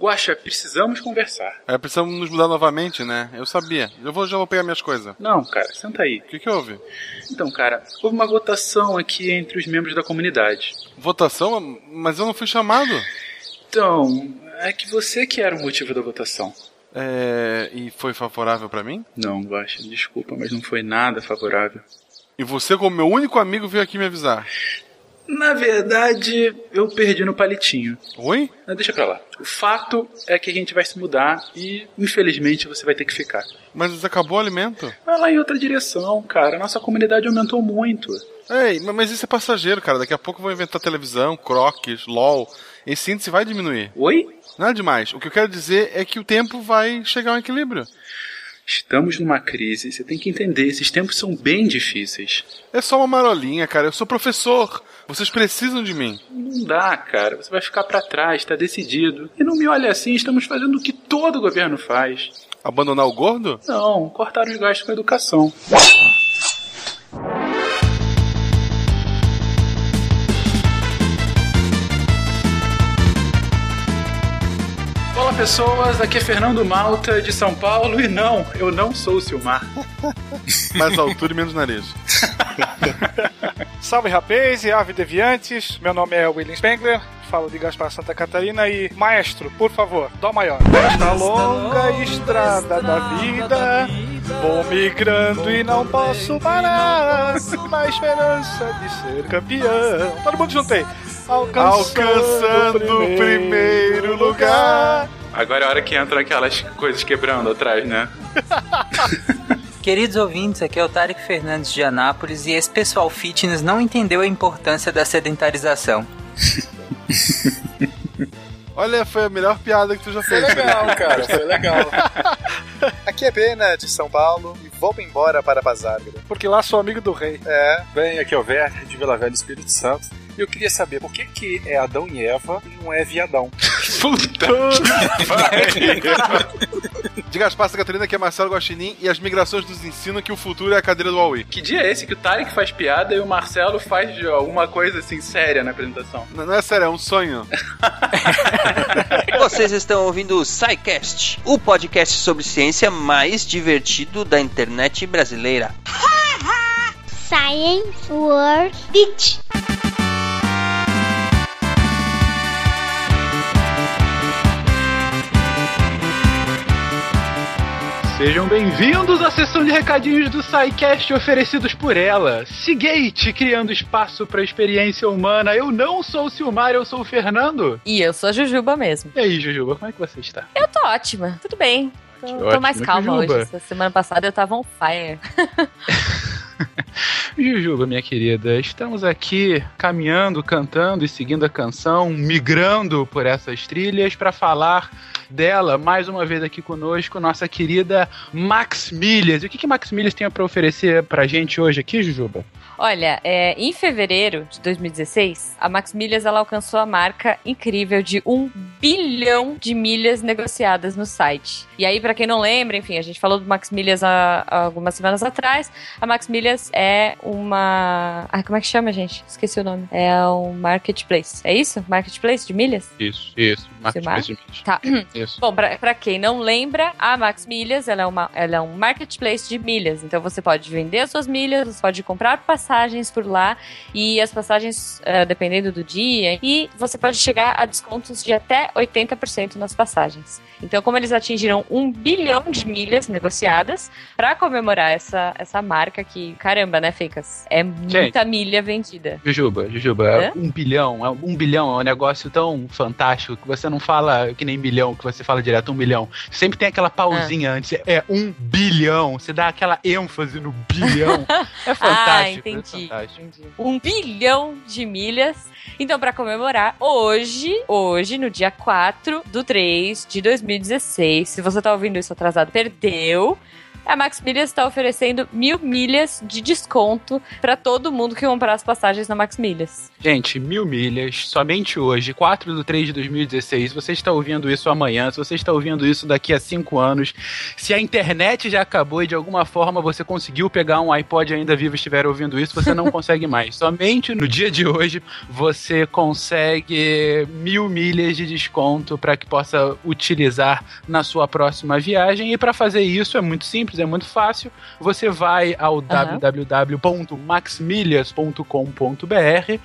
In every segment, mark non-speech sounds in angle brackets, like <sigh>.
Guaxa, precisamos conversar. É, precisamos nos mudar novamente, né? Eu sabia. Eu vou, já vou pegar minhas coisas. Não, cara, senta aí. O que, que houve? Então, cara, houve uma votação aqui entre os membros da comunidade. Votação? Mas eu não fui chamado. Então, é que você que era o motivo da votação. É. E foi favorável pra mim? Não, Guaxa, desculpa, mas não foi nada favorável. E você, como meu único amigo, veio aqui me avisar. Na verdade, eu perdi no palitinho. Oi? Mas deixa pra lá. O fato é que a gente vai se mudar e, infelizmente, você vai ter que ficar. Mas acabou o alimento? Vai lá em outra direção, cara. A nossa comunidade aumentou muito. Ei, mas isso é passageiro, cara. Daqui a pouco vou inventar televisão, croques, LOL. Esse índice vai diminuir. Oi? Nada demais. O que eu quero dizer é que o tempo vai chegar a um equilíbrio. Estamos numa crise, você tem que entender, esses tempos são bem difíceis. É só uma marolinha, cara. Eu sou professor. Vocês precisam de mim. Não dá, cara. Você vai ficar para trás, tá decidido. E não me olhe assim, estamos fazendo o que todo governo faz. Abandonar o gordo? Não, cortar os gastos com a educação. Pessoas, aqui é Fernando Malta de São Paulo e não, eu não sou o Silmar. <laughs> Mais altura e menos nariz. <laughs> Salve rapaz e ave deviantes, meu nome é William Spengler, falo de Gaspar Santa Catarina e maestro, por favor, dó maior. Nesta longa estrada da vida, vou migrando e não posso parar, na esperança de ser campeão. Todo mundo juntei. Alcançando, Alcançando o primeiro lugar. Agora é a hora que entra aquelas coisas quebrando atrás, né? <laughs> Queridos ouvintes, aqui é o Tarek Fernandes de Anápolis e esse pessoal fitness não entendeu a importância da sedentarização. <laughs> <laughs> Olha, foi a melhor piada que tu já Foi fez. legal, cara, foi legal. <laughs> Aqui é Pena, de São Paulo, e vou embora para Bazárgara. Porque lá sou amigo do rei. É, Bem, aqui é o Verne, de Vila Velha, Espírito Santo. E eu queria saber por que, que é Adão e Eva e não é viadão. <laughs> Puta De Gaspar Santa Catarina, que é Marcelo Guaxinim, e as migrações nos ensinam que o futuro é a cadeira do Huawei. Que dia é esse que o Tarek faz piada e o Marcelo faz de alguma coisa assim séria na apresentação? Não, não é sério, é um sonho. <laughs> Vocês estão ouvindo o SciCast, o podcast sobre ciência mais divertido da internet brasileira. Science World Beach. Sejam bem-vindos à sessão de recadinhos do SciCast oferecidos por ela. Seagate, criando espaço para a experiência humana. Eu não sou o Silmar, eu sou o Fernando. E eu sou a Jujuba mesmo. E aí, Jujuba, como é que você está? Eu tô ótima, tudo bem. Tô, tô mais calma Jujuba. hoje. Essa semana passada eu tava on fire. <laughs> <laughs> Jujuba, minha querida, estamos aqui caminhando, cantando e seguindo a canção, migrando por essas trilhas para falar dela mais uma vez aqui conosco, nossa querida Max Milhas. E o que, que Max Milhas tem para oferecer pra gente hoje aqui, Jujuba? Olha, é, em fevereiro de 2016, a Max Milhas ela alcançou a marca incrível de um bilhão de milhas negociadas no site. E aí, pra quem não lembra, enfim, a gente falou do Max Milhas há, há algumas semanas atrás. A Max Milhas é uma. Ah, como é que chama, gente? Esqueci o nome. É um marketplace. É isso? Marketplace de milhas? Isso, isso. Milhas de milhas. Tá. <clears throat> Isso. Bom, pra, pra quem não lembra, a Max Milhas ela é, uma, ela é um marketplace de milhas. Então você pode vender as suas milhas, você pode comprar passagens por lá e as passagens, eh, dependendo do dia, e você pode chegar a descontos de até 80% nas passagens. Então, como eles atingiram um bilhão de milhas negociadas, pra comemorar essa, essa marca que, caramba, né, Ficas? É muita milha vendida. Jujuba, Jujuba, Hã? um bilhão, é- um bilhão é um negócio tão fantástico que você não fala que nem bilhão, que você fala direto um bilhão. Sempre tem aquela pausinha antes, é um bilhão, você dá aquela ênfase no bilhão. <laughs> É fantástico. ah, é entendi. fantástico. entendi. Um bilhão de milhas. Então, pra comemorar, hoje, hoje, no dia 4 do 3 de 2016, se você tá ouvindo isso atrasado, perdeu. A Max Milhas está oferecendo mil milhas de desconto para todo mundo que comprar as passagens na Max Milhas. Gente, mil milhas, somente hoje, 4 de 3 de 2016. Você está ouvindo isso amanhã, se você está ouvindo isso daqui a 5 anos, se a internet já acabou e de alguma forma você conseguiu pegar um iPod ainda vivo e estiver ouvindo isso, você não <laughs> consegue mais. Somente no dia de hoje você consegue mil milhas de desconto para que possa utilizar na sua próxima viagem. E para fazer isso é muito simples, é muito fácil. Você vai ao uhum. www.maxmilhas.com.br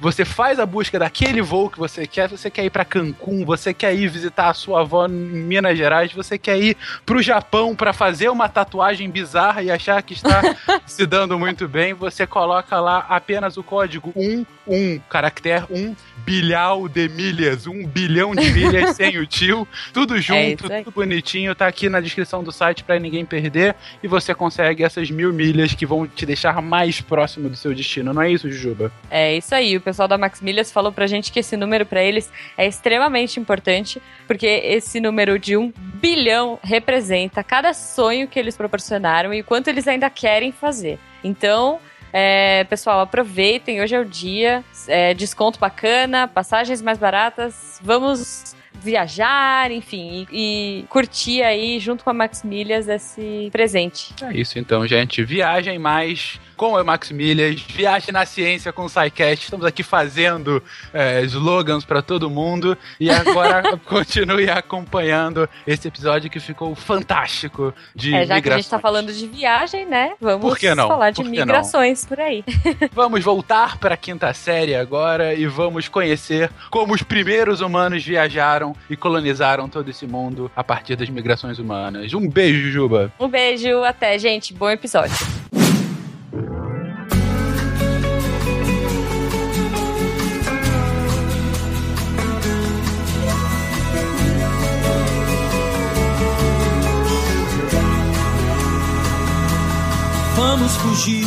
você faz a busca daquele voo que você quer, você quer ir para Cancún, você quer ir visitar a sua avó em Minas Gerais, você quer ir pro Japão para fazer uma tatuagem bizarra e achar que está <laughs> se dando muito bem, você coloca lá apenas o código 1, 1, caractere 1, bilhão de milhas, um bilhão de milhas <laughs> sem o tio, tudo é junto, é tudo bonitinho, tá aqui na descrição do site para ninguém perder e você consegue essas mil milhas que vão te deixar mais próximo do seu destino, não é isso, Jujuba? É isso aí, o pessoal da Max Milhas falou pra gente que esse número para eles é extremamente importante, porque esse número de um bilhão representa cada sonho que eles proporcionaram e o quanto eles ainda querem fazer. Então, é, pessoal, aproveitem, hoje é o dia. É, desconto bacana, passagens mais baratas. Vamos viajar, enfim, e, e, curtir aí junto com a Max Milhas esse presente. É isso então, gente. Viagem mais com o Max Milhas, viaje na ciência com o SciCast. Estamos aqui fazendo é, slogans para todo mundo. E agora <laughs> continue acompanhando esse episódio que ficou fantástico de é, já migrações. que a gente está falando de viagem, né? Vamos falar de por migrações não? por aí. <laughs> vamos voltar para a quinta série agora e vamos conhecer como os primeiros humanos viajaram e colonizaram todo esse mundo a partir das migrações humanas. Um beijo, Juba. Um beijo, até, gente. Bom episódio. Vamos fugir.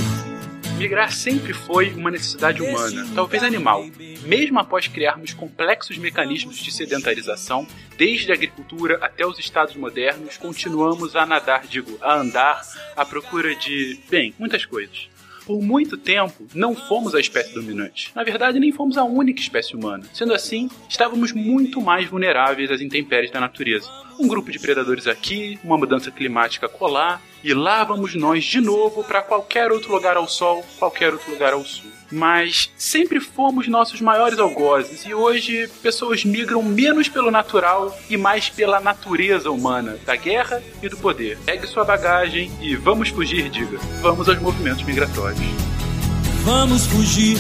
Migrar sempre foi uma necessidade humana, talvez animal. Mesmo após criarmos complexos mecanismos de sedentarização, desde a agricultura até os estados modernos, continuamos a nadar, digo, a andar à procura de, bem, muitas coisas. Por muito tempo, não fomos a espécie dominante. Na verdade, nem fomos a única espécie humana. Sendo assim, estávamos muito mais vulneráveis às intempéries da natureza. Um grupo de predadores aqui, uma mudança climática colar, e lá vamos nós de novo para qualquer outro lugar ao sol, qualquer outro lugar ao sul mas sempre fomos nossos maiores algozes e hoje pessoas migram menos pelo natural e mais pela natureza humana, da guerra e do poder. Pegue sua bagagem e vamos fugir, diga. Vamos aos movimentos migratórios. Vamos fugir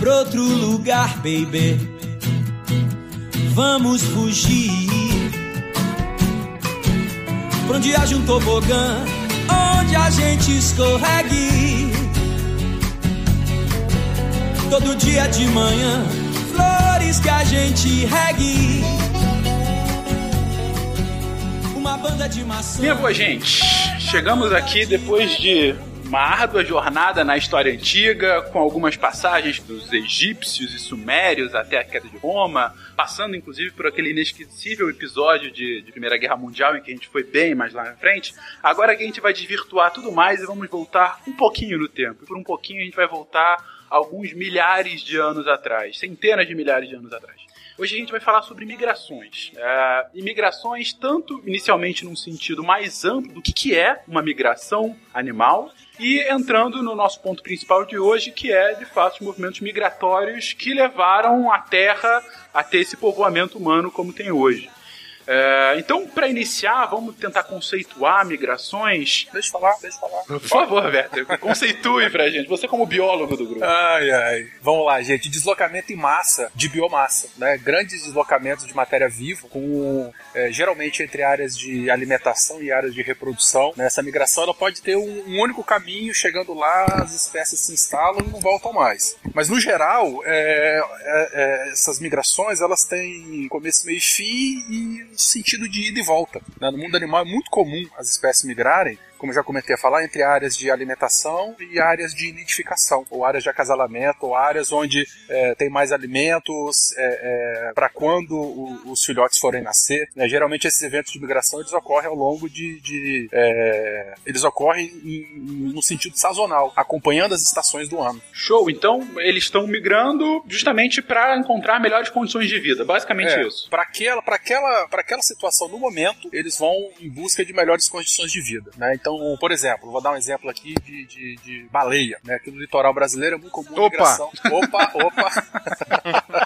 pra outro lugar, baby. Vamos fugir pra onde haja um tobogã, onde a gente escorregue Todo dia de manhã, flores que a gente regue. Uma banda de maçã. Boa gente, chegamos aqui depois de uma árdua jornada na história antiga, com algumas passagens dos egípcios e sumérios até a queda de Roma, passando inclusive por aquele inesquecível episódio de, de, Primeira Guerra Mundial em que a gente foi bem mais lá na frente. Agora que a gente vai desvirtuar tudo mais e vamos voltar um pouquinho no tempo. Por um pouquinho a gente vai voltar alguns milhares de anos atrás, centenas de milhares de anos atrás. Hoje a gente vai falar sobre migrações. É, e migrações, tanto inicialmente num sentido mais amplo do que, que é uma migração animal, e entrando no nosso ponto principal de hoje, que é de fato os movimentos migratórios que levaram a Terra a ter esse povoamento humano como tem hoje. É, então, para iniciar, vamos tentar conceituar migrações. Deixa eu falar, deixa eu falar. Por favor, Werther, conceitue pra gente. Você como biólogo do grupo. Ai, ai. Vamos lá, gente. Deslocamento em massa de biomassa, né? Grandes deslocamentos de matéria viva, com é, geralmente entre áreas de alimentação e áreas de reprodução. Né? Essa migração ela pode ter um, um, único caminho, chegando lá, as espécies se instalam e não voltam mais. Mas no geral, é, é, é essas migrações elas têm começo, meio e fim e sentido de ida e volta. Né? No mundo animal é muito comum as espécies migrarem como eu já comentei a falar, entre áreas de alimentação e áreas de nidificação, ou áreas de acasalamento, ou áreas onde é, tem mais alimentos é, é, para quando o, os filhotes forem nascer. Né? Geralmente esses eventos de migração eles ocorrem ao longo de, de é, eles ocorrem em, no sentido sazonal, acompanhando as estações do ano. Show. Então eles estão migrando justamente para encontrar melhores condições de vida. Basicamente É, isso. Para aquela, aquela, aquela situação no momento, eles vão em busca de melhores condições de vida, né? Então, por exemplo, vou dar um exemplo aqui de, de, de baleia, né? Aqui no litoral brasileiro é muito comum a Opa! migração. Opa, opa. <laughs>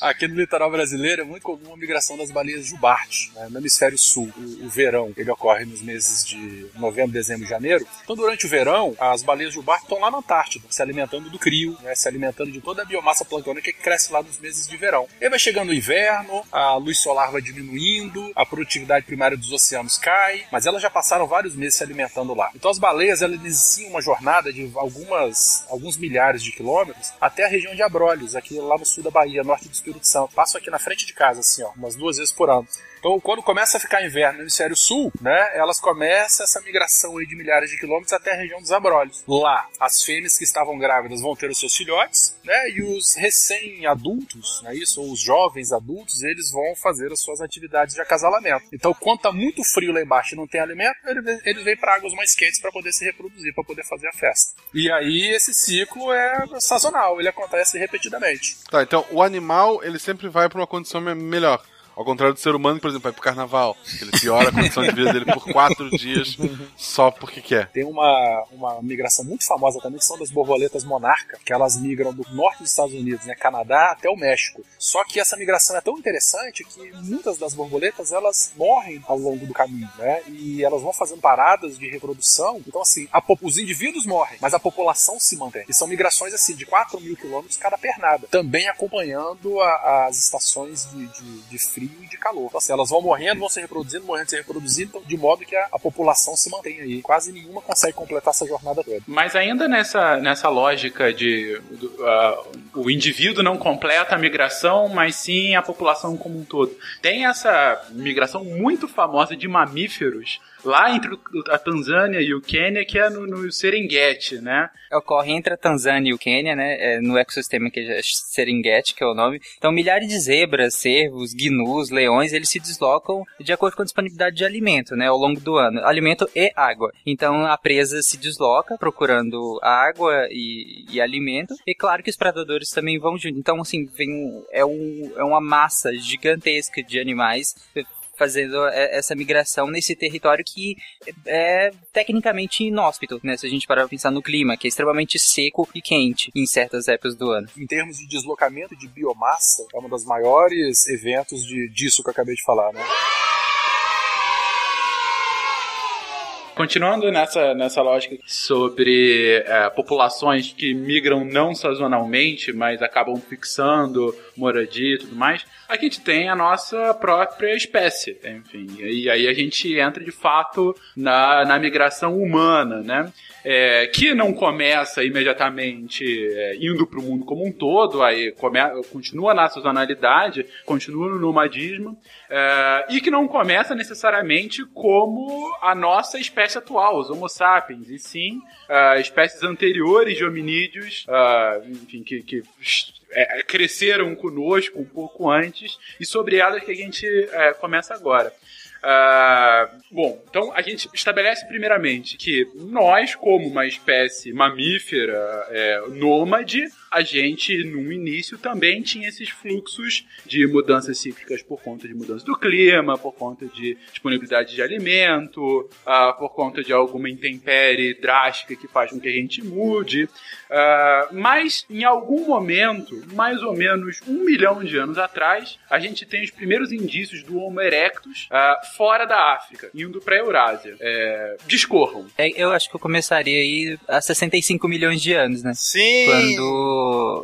Aqui no litoral brasileiro é muito comum a migração das baleias jubarte, né, no hemisfério sul. O, o verão ele ocorre nos meses de novembro, dezembro e janeiro. Então, durante o verão, as baleias jubarte estão lá na Antártida, se alimentando do crio, né, se alimentando de toda a biomassa planctônica que cresce lá nos meses de verão. E vai chegando o inverno, a luz solar vai diminuindo, a produtividade primária dos oceanos cai, mas elas já passaram vários meses se alimentando lá. Então, as baleias elas iniciam uma jornada de algumas, alguns milhares de quilômetros até a região de Abrolhos, aqui lá no sul da Bahia, norte do Espírito Santo. Passam aqui na frente de casa, assim, ó, umas duas vezes por ano. Então, quando começa a ficar inverno no hemisfério sul, né, elas começam essa migração de milhares de quilômetros até a região dos abrolhos. Lá, as fêmeas que estavam grávidas vão ter os seus filhotes, né, e os recém-adultos, né, isso, ou os jovens adultos, eles vão fazer as suas atividades de acasalamento. Então, quando tá muito frio lá embaixo e não tem alimento, ele- eles vêm para águas mais quentes para poder se reproduzir, para poder fazer a festa. E aí, esse ciclo é sazonal, ele acontece repetidamente. Tá, então o animal ele sempre vai pra uma condição me- melhor. Ao contrário do ser humano, por exemplo, vai pro carnaval. Ele piora a condição de vida dele por quatro dias só porque quer. Tem uma, uma migração muito famosa também, que são das borboletas monarca, que elas migram do norte dos Estados Unidos, né, Canadá até o México. Só que essa migração é tão interessante que muitas das borboletas elas morrem ao longo do caminho, né? E elas vão fazendo paradas de reprodução. Então, assim, a os indivíduos morrem, mas a população se mantém. E são migrações, assim, de 4 mil quilômetros cada pernada. Também acompanhando a- as estações de, de- de frio e de calor. Então, assim, elas vão morrendo, vão se reproduzindo, morrendo, se reproduzindo, então, de modo que a, a população se mantém aí. Quase nenhuma consegue completar essa jornada toda. Mas ainda nessa, nessa lógica de do, ah, o indivíduo não completa a migração, mas sim a população como um todo. Tem essa migração muito famosa de mamíferos lá entre a Tanzânia e o Quênia, que é no, no Serengeti, né? Ocorre entre a Tanzânia e o Quênia, né? é, no ecossistema que é Serengeti, que é o nome. Então, milhares de zebras, cervos, gnus, leões, eles se deslocam de acordo com a disponibilidade de alimento, né? Ao longo do ano. Alimento e água. Então, a presa se desloca procurando água e, e alimento. E claro que os predadores também vão junto. Então, assim, vem é, um, é uma massa gigantesca de animais fazendo é, essa migração nesse território que é tecnicamente inóspito, né? Se a gente parar pra pensar no clima, que é extremamente seco e quente em certas épocas do ano. Em termos de deslocamento de biomassa, é um dos maiores eventos de, disso que eu acabei de falar, né? Continuando nessa, nessa lógica sobre é, populações que migram não sazonalmente, mas acabam fixando moradia e tudo mais, aqui a gente tem a nossa própria espécie, enfim. E aí a gente entra de fato na, na migração humana, né? É, que não começa imediatamente é, indo para o mundo como um todo, aí come, continua na sazonalidade, continua no nomadismo, é, e que não começa necessariamente como a nossa espécie atual, os Homo sapiens, e sim ah, espécies anteriores de hominídeos, ah, enfim, que, que é, cresceram conosco um pouco antes, e sobre elas que a gente é, começa agora. Ah, bom, então a gente estabelece primeiramente que nós, como uma espécie mamífera é, nômade, a gente, no início, também tinha esses fluxos de mudanças cíclicas por conta de mudança do clima, por conta de disponibilidade de alimento, ah, por conta de alguma intempérie drástica que faz com que a gente mude. Ah, mas, em algum momento, mais ou menos um milhão de anos atrás, a gente tem os primeiros indícios do Homo erectus ah, fora da África, indo para a Eurásia. É, discorram. É, eu acho que eu começaria aí há 65 milhões de anos, né? Sim! Quando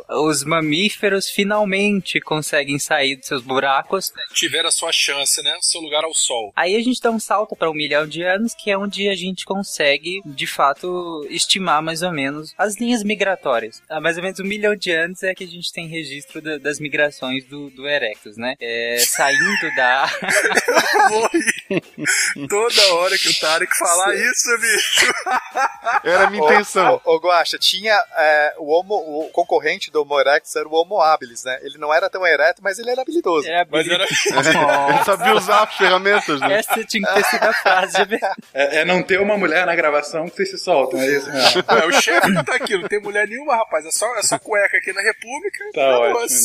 os mamíferos finalmente conseguem sair dos seus buracos. Tiveram a sua chance, né? Seu lugar ao sol. Aí a gente dá um salto para um milhão de anos, que é onde a gente consegue, de fato, estimar mais ou menos as linhas migratórias. Há mais ou menos um milhão de anos é que a gente tem registro da- das migrações do, do Erectus, né? É, saindo da... <laughs> <laughs> Toda hora que o Tarek falar isso, bicho. <laughs> Era a minha intenção. Ô, Guaxa, tinha é, o, homo, o concorrente do Homo erectus era o Homo habilis, né? Ele não era tão ereto, mas ele era habilidoso. É, Mas era... <laughs> Ele sabia usar as ferramentas, né? Essa tinha que ter sido a frase. de- É, é não ter uma mulher na gravação que vocês se soltam, é isso. É, o chefe não tá aqui, não tem mulher nenhuma, rapaz. É só, é só cueca aqui na República. Tá ótimo,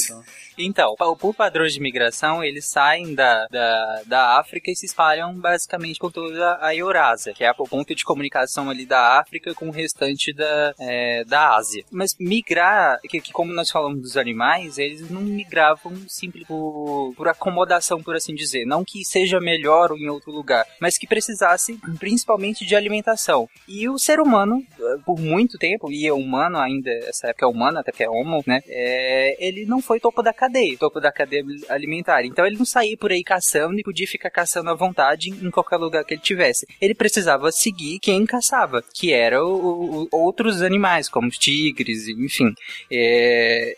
então. Então, por padrões de migração, eles saem da, da, da África e se espalham basicamente por toda a Eurásia, que é o ponto de comunicação ali da África com o restante da, é, da Ásia. Mas migrar, que, que como nós falamos dos animais, eles não migravam simples por, por acomodação, por assim dizer. Não que seja melhor ou em outro lugar, mas que precisasse principalmente de alimentação. E o ser humano, por muito tempo, e é humano ainda, essa época é humano, até que é homo, né? É, ele não foi topo da cadeia, topo da cadeia alimentar. Então ele não saía por aí caçando e podia ficar caçando à vontade em qualquer lugar que ele tivesse. Ele precisava seguir quem caçava, que o- outros animais, como os tigres, enfim. É,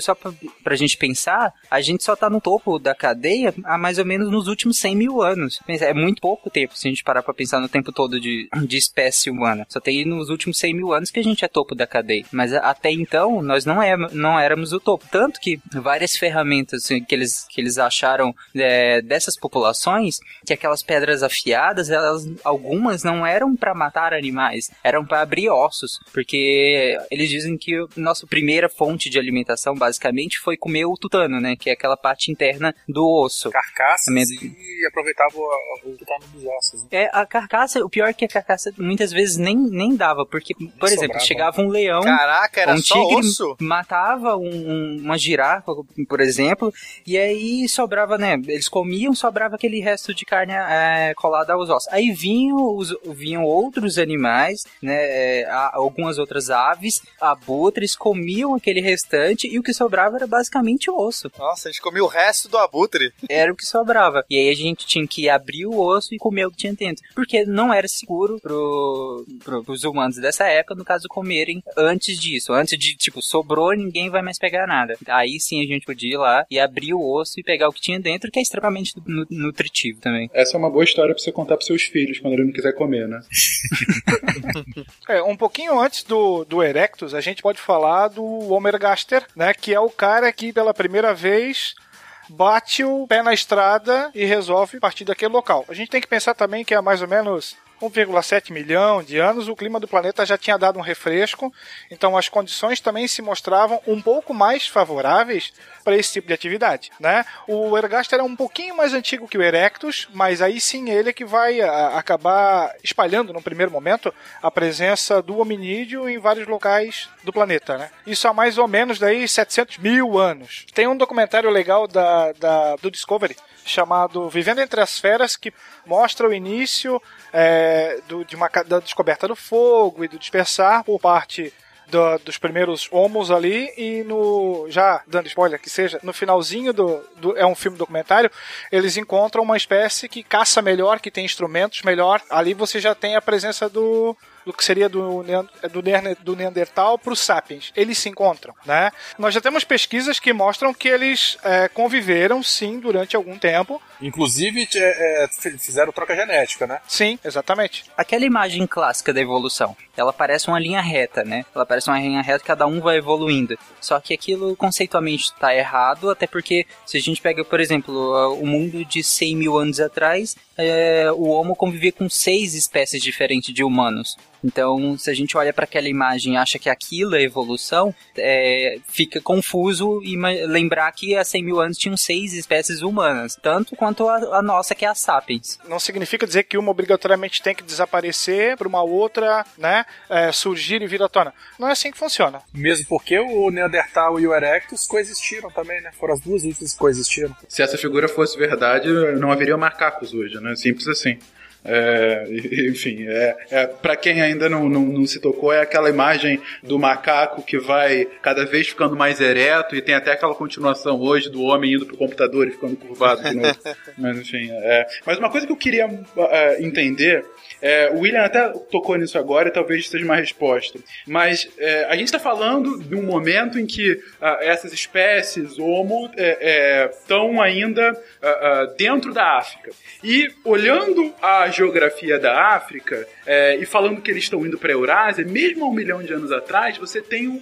só pra, pra gente pensar, a gente só tá no topo da cadeia há mais ou menos nos últimos 100 mil anos. É muito pouco tempo se a gente parar pra pensar no tempo todo de, de espécie humana. Só tem nos últimos 100 mil anos que a gente é topo da cadeia. Mas até então, nós não, é, não éramos o topo. Tanto que várias ferramentas assim, que, eles, que eles acharam é, dessas populações, que aquelas pedras afiadas, elas, algumas não eram pra matar animais, eram pra abrir ossos. Porque eles dizem que a nossa primeira fonte de alimentação, basicamente, foi comer o tutano, né? Que é aquela parte interna do osso. Carcaças Também- e aproveitava o, o tutano dos ossos. né? É, a carcaça, o pior é que a carcaça muitas vezes nem, nem dava, porque, por exemplo, sobrava. chegava um leão, Caraca, era um só tigre osso? matava um- um- uma girafa, por exemplo, e aí sobrava, né? Eles comiam, sobrava aquele resto de carne é, colada aos ossos. Aí vinham, os- vinham outros animais, né? é, algumas outras aves, abutres, comiam aquele restante e o que sobrava era basicamente osso. Nossa, a gente comia o resto do abutre. <laughs> Era o que sobrava. E aí a gente tinha que abrir o osso e comer o que tinha dentro. Porque não era seguro pro, pro, pros humanos dessa época, no caso, comerem antes disso. Antes de, tipo, sobrou, ninguém vai mais pegar nada. Aí sim a gente podia ir lá e abrir o osso e pegar o que tinha dentro, que é extremamente nu- nutritivo também. Essa é uma boa história pra você contar pros seus filhos quando ele não quiser comer, né? <laughs> É, um pouquinho antes do, do Erectus, a gente pode falar do Homergaster, né? Que é o cara que pela primeira vez bate o pé na estrada e resolve partir daquele local. A gente tem que pensar também que há mais ou menos 1,7 milhão de anos o clima do planeta já tinha dado um refresco, então as condições também se mostravam um pouco mais favoráveis para esse tipo de atividade, né? O Ergaster é um pouquinho mais antigo que o Erectus, mas aí sim ele é que vai a, acabar espalhando no primeiro momento a presença do hominídeo em vários locais do planeta, né? Isso há mais ou menos daí 700 mil anos. Tem um documentário legal da, da- do Discovery chamado Vivendo entre as Feras que mostra o início é, do- de uma, da descoberta do fogo e do dispersar por parte do- dos primeiros homos ali. E no já dando spoiler que seja no finalzinho do, do- é um filme documentário eles encontram uma espécie que caça melhor que tem instrumentos melhor. Ali você já tem a presença do do que seria do, do, Neandertal do Neandertal para os sapiens. Eles se encontram, né? Nós já temos pesquisas que mostram que eles é, conviveram, sim, durante algum tempo. Inclusive, é, é, fizeram troca genética, né? Sim, exatamente. Aquela imagem clássica da evolução, ela parece uma linha reta, né? Ela parece uma linha reta, cada um vai evoluindo. Só que aquilo conceitualmente está errado, até porque se a gente pega, por exemplo, o mundo de 100 mil anos atrás, é, o Homo convivia com seis espécies diferentes de humanos. Então, se a gente olha para aquela imagem e acha que aquilo é evolução, é, fica confuso ima- lembrar que há 100 mil anos tinham seis espécies humanas, tanto quanto a, a nossa, que é a Sapiens. Não significa dizer que uma obrigatoriamente tem que desaparecer para uma outra, né, é, surgir e vir à tona. Não é assim que funciona. Mesmo porque o Neandertal e o Erectus coexistiram também, né? Foram as duas últimas que coexistiram. Se essa figura fosse verdade, não haveria macacos hoje, né? Simples assim. É, enfim, é, é, para quem ainda não, não, não, se tocou, é aquela imagem do macaco que vai cada vez ficando mais ereto e tem até aquela continuação hoje do homem indo pro computador e ficando curvado de novo. <laughs> mas enfim, é. Mas uma coisa que eu queria uh, entender é, o William até tocou nisso agora e talvez seja uma resposta. Mas é, a gente está falando de um momento em que uh, essas espécies homo estão é, ainda uh, dentro da África. E olhando a geografia da África é, e falando que eles estão indo para a Eurásia, mesmo há um milhão de anos atrás, você tem um,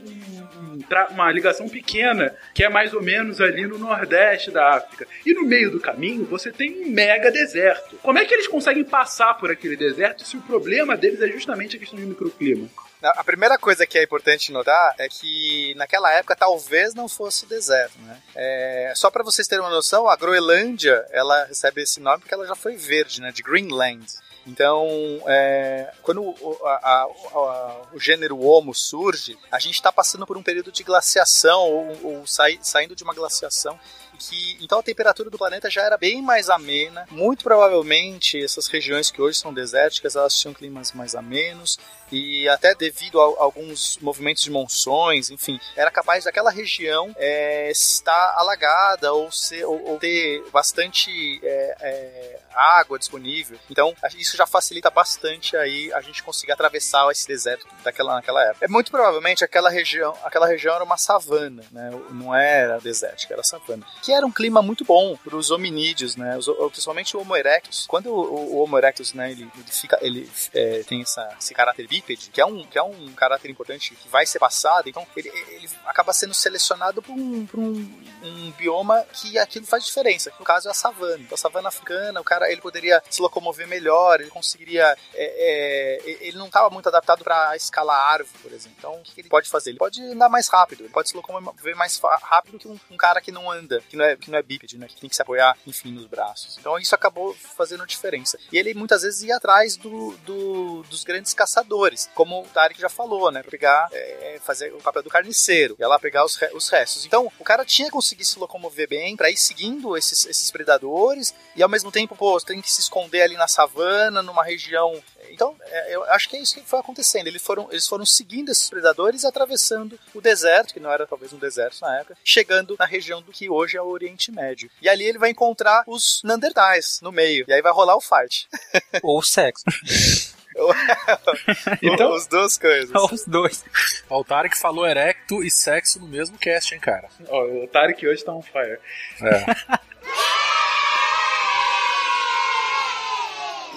uma ligação pequena, que é mais ou menos ali no nordeste da África. E no meio do caminho você tem um mega deserto. Como é que eles conseguem passar por aquele deserto se o problema deles é justamente a questão do microclima? A primeira coisa que é importante notar é que naquela época talvez não fosse deserto, né? É, só para vocês terem uma noção, a Groenlândia ela recebe esse nome porque ela já foi verde, né? De Greenland. Então, é, quando a, a, o gênero Homo surge, a gente está passando por um período de glaciação, ou, ou sai, saindo de uma glaciação que então a temperatura do planeta já era bem mais amena. Muito provavelmente essas regiões que hoje são desérticas, elas tinham climas mais amenos e até devido a alguns movimentos de monções, enfim, era capaz daquela região é, estar alagada ou, ser, ou, ou ter bastante é, é, água disponível. Então, isso já facilita bastante aí a gente conseguir atravessar esse deserto daquela, naquela época. É muito provavelmente aquela região, aquela região era uma savana, né? Não era desértica, era savana. Que era um clima muito bom para os hominídeos, né? Os, principalmente o Homo erectus. Quando o, o Homo erectus, né, ele, ele fica, ele é, tem essa, esse caráter bípede, que é um que é um caráter importante que vai ser passado. Então, ele, ele acaba sendo selecionado para um, um, um bioma que aquilo faz diferença. No caso é a savana. Então, a savana africana, o cara ele poderia se locomover melhor, ele conseguiria. É, é, ele não estava muito adaptado para escalar árvore, por exemplo. Então, o que ele pode fazer? Ele pode andar mais rápido, ele pode se locomover mais rápido que um, um cara que não anda, que não é, que não é bípede, né? Que tem que se apoiar, enfim, nos braços. Então, isso acabou fazendo diferença. E ele muitas vezes ia atrás do, do dos grandes caçadores, como o Tarek já falou, né? Pegar, é, fazer o papel do carniceiro, ia lá pegar os, os restos. Então, o cara tinha que conseguir se locomover bem para ir seguindo esses, esses predadores e ao mesmo tempo, pô, tem que se esconder ali na savana, numa região. Então, é, eu acho que é isso que foi acontecendo. Eles foram, eles foram seguindo esses predadores, atravessando o deserto, que não era talvez um deserto na época, chegando na região do que hoje é o Oriente Médio. E ali ele vai encontrar os Neandertais no meio. E aí vai rolar o fight. <laughs> Ou sexo. <laughs> então, as duas coisas. Os dois. O Tarek falou erecto e sexo no mesmo cast, hein, cara. o Tarek hoje tá on fire. É. <laughs>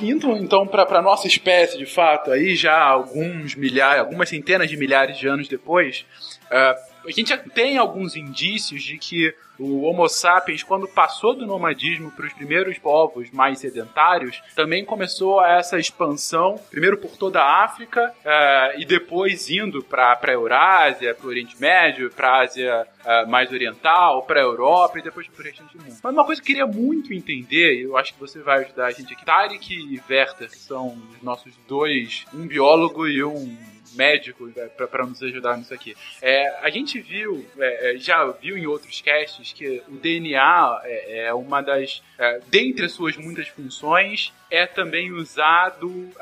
Indo então para nossa espécie, de fato, aí já alguns milhares, algumas centenas de milhares de anos depois, uh, a gente já tem alguns indícios de que o Homo sapiens, quando passou do nomadismo para os primeiros povos mais sedentários, também começou essa expansão, primeiro por toda a África uh, e depois indo para a Eurásia, para o Oriente Médio, para a Ásia uh, mais Oriental, para a Europa e depois para o restante do mundo. Mas uma coisa que eu queria muito entender, e eu acho que você vai ajudar a gente aqui, Tarek e Werther, que são os nossos dois, um biólogo e um médico né, para nos ajudar nisso aqui. É, a gente viu, é, é, já viu em outros casts que o DNA é, é uma das, é, dentre as suas muitas funções, é também usado uh,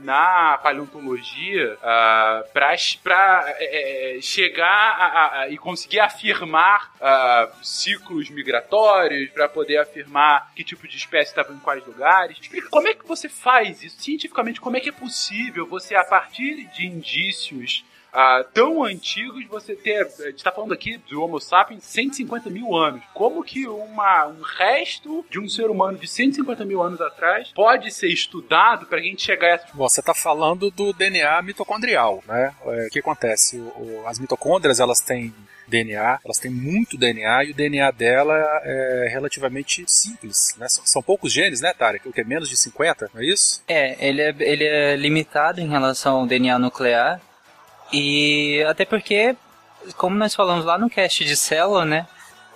na paleontologia uh, para uh, chegar a, a, e conseguir afirmar ciclos migratórios, para poder afirmar que tipo de espécie estava em quais lugares. Explica como é que você faz isso cientificamente, como é que é possível você, a partir de indícios ah, tão antigos, você ter. A gente tá falando aqui do Homo sapiens 150 mil anos. Como que uma, um resto de um ser humano de 150 mil anos atrás pode ser estudado para a gente chegar a essa. Bom, você tá falando do DNA mitocondrial, né? É, o que acontece? O, o, as mitocôndrias elas têm DNA, elas têm muito DNA e o DNA dela é relativamente simples, né? São, são poucos genes, né, Tarek? O que é menos de 50, não é isso? É, ele é, ele é limitado em relação ao DNA nuclear e até porque, como nós falamos lá no cast de célula, né?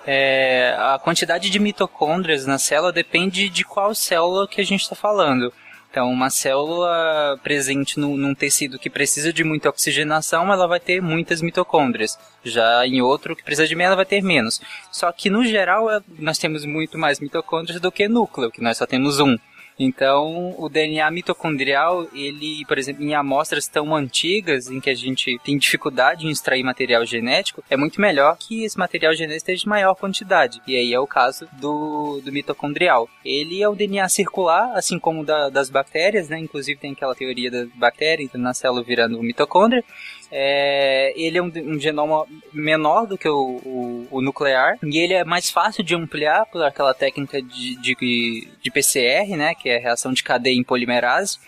É, a quantidade de mitocôndrias na célula depende de qual célula que a gente está falando. Então, uma célula presente no, num tecido que precisa de muita oxigenação, ela vai ter muitas mitocôndrias. Já em outro que precisa de menos, ela vai ter menos. Só que, no geral, é, nós temos muito mais mitocôndrias do que núcleo, que nós só temos um. Então, o DNA mitocondrial, ele, por exemplo, em amostras tão antigas, em que a gente tem dificuldade em extrair material genético, é muito melhor que esse material genético esteja em maior quantidade. E aí é o caso do, do mitocondrial. Ele é o DNA circular, assim como da, das bactérias, né? Inclusive tem aquela teoria da bactéria entrando na célula virando mitocôndria. É, ele é um, um, genoma menor do que o, o, o, nuclear e ele é mais fácil de ampliar por aquela técnica de, de, de PCR, né, que é a reação de cadeia em polimerase.